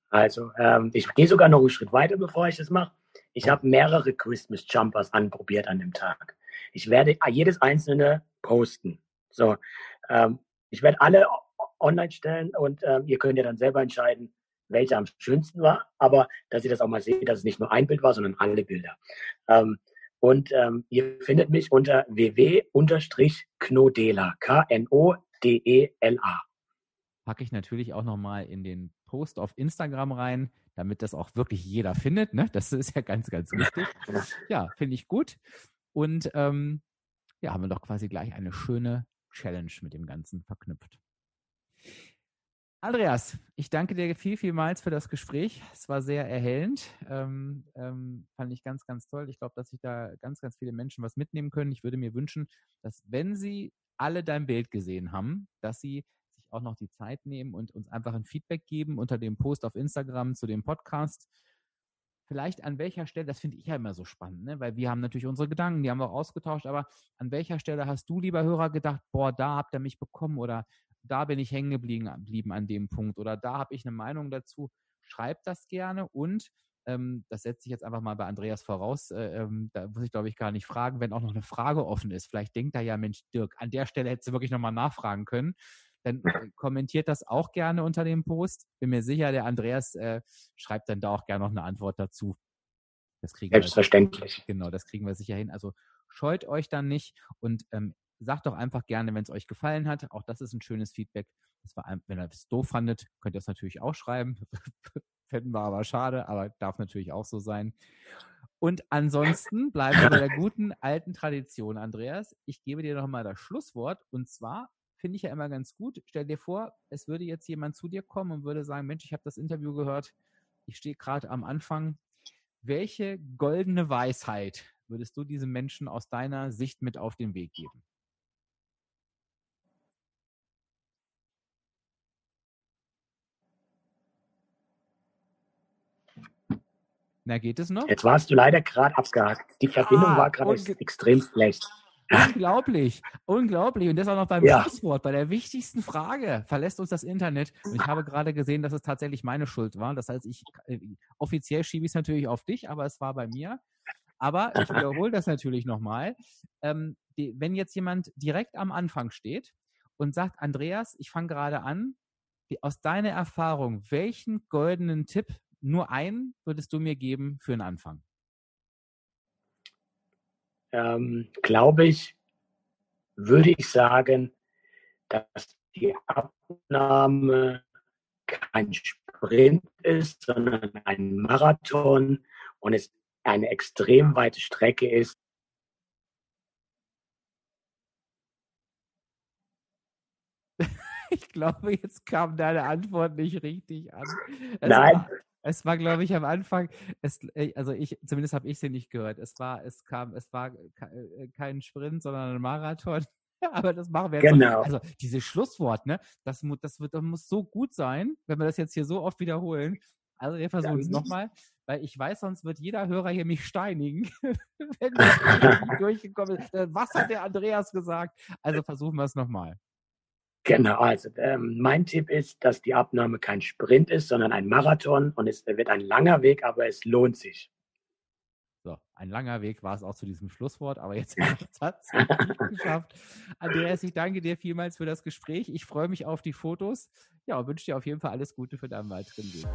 Also, ähm, ich gehe sogar noch einen Schritt weiter, bevor ich das mache. Ich habe mehrere Christmas Jumpers anprobiert an dem Tag. Ich werde jedes einzelne posten. So, ähm, ich werde alle online stellen und ähm, ihr könnt ja dann selber entscheiden, welcher am schönsten war, aber dass ihr das auch mal seht, dass es nicht nur ein Bild war, sondern alle Bilder. Ähm, und ähm, ihr findet mich unter ww-knodela, K-N-O-D-E-L-A. Packe ich natürlich auch nochmal in den Post auf Instagram rein, damit das auch wirklich jeder findet. Ne? Das ist ja ganz, ganz wichtig. Ja, finde ich gut. Und ähm, ja, haben wir doch quasi gleich eine schöne Challenge mit dem Ganzen verknüpft. Andreas, ich danke dir viel, vielmals für das Gespräch. Es war sehr erhellend. Ähm, ähm, fand ich ganz, ganz toll. Ich glaube, dass sich da ganz, ganz viele Menschen was mitnehmen können. Ich würde mir wünschen, dass wenn sie alle dein Bild gesehen haben, dass sie sich auch noch die Zeit nehmen und uns einfach ein Feedback geben unter dem Post auf Instagram zu dem Podcast vielleicht an welcher Stelle, das finde ich ja immer so spannend, ne? weil wir haben natürlich unsere Gedanken, die haben wir auch ausgetauscht, aber an welcher Stelle hast du, lieber Hörer, gedacht, boah, da habt ihr mich bekommen oder da bin ich hängen geblieben an dem Punkt oder da habe ich eine Meinung dazu. Schreibt das gerne und ähm, das setze ich jetzt einfach mal bei Andreas voraus. Äh, ähm, da muss ich, glaube ich, gar nicht fragen, wenn auch noch eine Frage offen ist. Vielleicht denkt er ja, Mensch, Dirk, an der Stelle hättest du wirklich nochmal nachfragen können dann äh, kommentiert das auch gerne unter dem Post. Bin mir sicher, der Andreas äh, schreibt dann da auch gerne noch eine Antwort dazu. Das kriegen Selbstverständlich. Wir, genau, das kriegen wir sicher hin. Also scheut euch dann nicht und ähm, sagt doch einfach gerne, wenn es euch gefallen hat. Auch das ist ein schönes Feedback. Das war, wenn ihr es doof fandet, könnt ihr es natürlich auch schreiben. Fänden wir aber schade, aber darf natürlich auch so sein. Und ansonsten bleiben wir bei der guten alten Tradition, Andreas. Ich gebe dir nochmal das Schlusswort und zwar finde ich ja immer ganz gut. Stell dir vor, es würde jetzt jemand zu dir kommen und würde sagen, Mensch, ich habe das Interview gehört, ich stehe gerade am Anfang. Welche goldene Weisheit würdest du diesem Menschen aus deiner Sicht mit auf den Weg geben? Na, geht es noch? Jetzt warst du leider gerade abgehakt. Die Verbindung ah, war gerade extrem schlecht. Unglaublich, unglaublich. Und das auch noch beim ja. Schlusswort, bei der wichtigsten Frage. Verlässt uns das Internet? Und ich habe gerade gesehen, dass es tatsächlich meine Schuld war. Das heißt, ich äh, offiziell schiebe ich es natürlich auf dich, aber es war bei mir. Aber ich wiederhole das natürlich nochmal. Ähm, die, wenn jetzt jemand direkt am Anfang steht und sagt, Andreas, ich fange gerade an, aus deiner Erfahrung, welchen goldenen Tipp, nur einen, würdest du mir geben für einen Anfang? ähm, glaube ich, würde ich sagen, dass die Abnahme kein Sprint ist, sondern ein Marathon und es eine extrem weite Strecke ist. Ich glaube, jetzt kam deine Antwort nicht richtig an. Es Nein. War, es war, glaube ich, am Anfang, es, äh, also ich, zumindest habe ich sie nicht gehört. Es war, es kam, es war äh, kein Sprint, sondern ein Marathon. Aber das machen wir jetzt. Genau. Noch. Also dieses Schlusswort, ne, das, das, wird, das muss so gut sein, wenn wir das jetzt hier so oft wiederholen. Also wir versuchen es nochmal, weil ich weiß, sonst wird jeder Hörer hier mich steinigen, wenn ich durchgekommen ist. Was hat der Andreas gesagt? Also versuchen wir es nochmal. Genau, also ähm, mein Tipp ist, dass die Abnahme kein Sprint ist, sondern ein Marathon und es wird ein langer Weg, aber es lohnt sich. So, ein langer Weg war es auch zu diesem Schlusswort, aber jetzt haben wir es tatsächlich geschafft. Andreas, ich danke dir vielmals für das Gespräch. Ich freue mich auf die Fotos. Ja, und wünsche dir auf jeden Fall alles Gute für deinen weiteren Weg.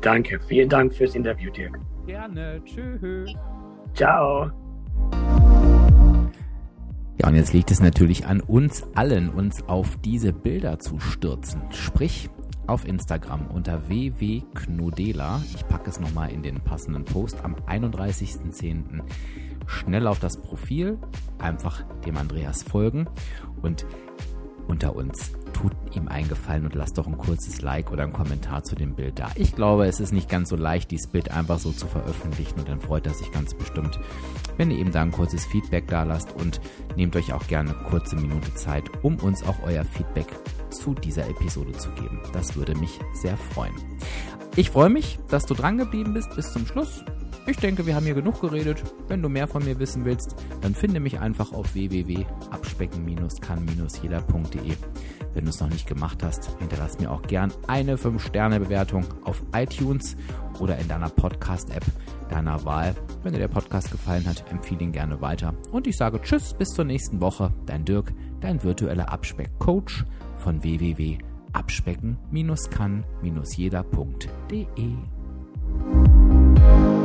Danke, vielen Dank fürs Interview, Dirk. Gerne, tschüss. Ciao. Ja, und jetzt liegt es natürlich an uns allen, uns auf diese Bilder zu stürzen. Sprich, auf Instagram unter www.knudela. Ich packe es nochmal in den passenden Post am 31.10. Schnell auf das Profil, einfach dem Andreas folgen und unter uns tut ihm eingefallen und lasst doch ein kurzes Like oder einen Kommentar zu dem Bild da. Ich glaube, es ist nicht ganz so leicht, dieses Bild einfach so zu veröffentlichen und dann freut er sich ganz bestimmt, wenn ihr ihm da ein kurzes Feedback da lasst und nehmt euch auch gerne eine kurze Minute Zeit, um uns auch euer Feedback zu dieser Episode zu geben. Das würde mich sehr freuen. Ich freue mich, dass du dran geblieben bist bis zum Schluss. Ich denke, wir haben hier genug geredet. Wenn du mehr von mir wissen willst, dann finde mich einfach auf www.abspecken-kann-jeder.de. Wenn du es noch nicht gemacht hast, hinterlass mir auch gern eine 5-Sterne-Bewertung auf iTunes oder in deiner Podcast-App deiner Wahl. Wenn dir der Podcast gefallen hat, empfehle ihn gerne weiter. Und ich sage Tschüss, bis zur nächsten Woche. Dein Dirk, dein virtueller Abspeck-Coach von www abspecken-kann-jeder.de.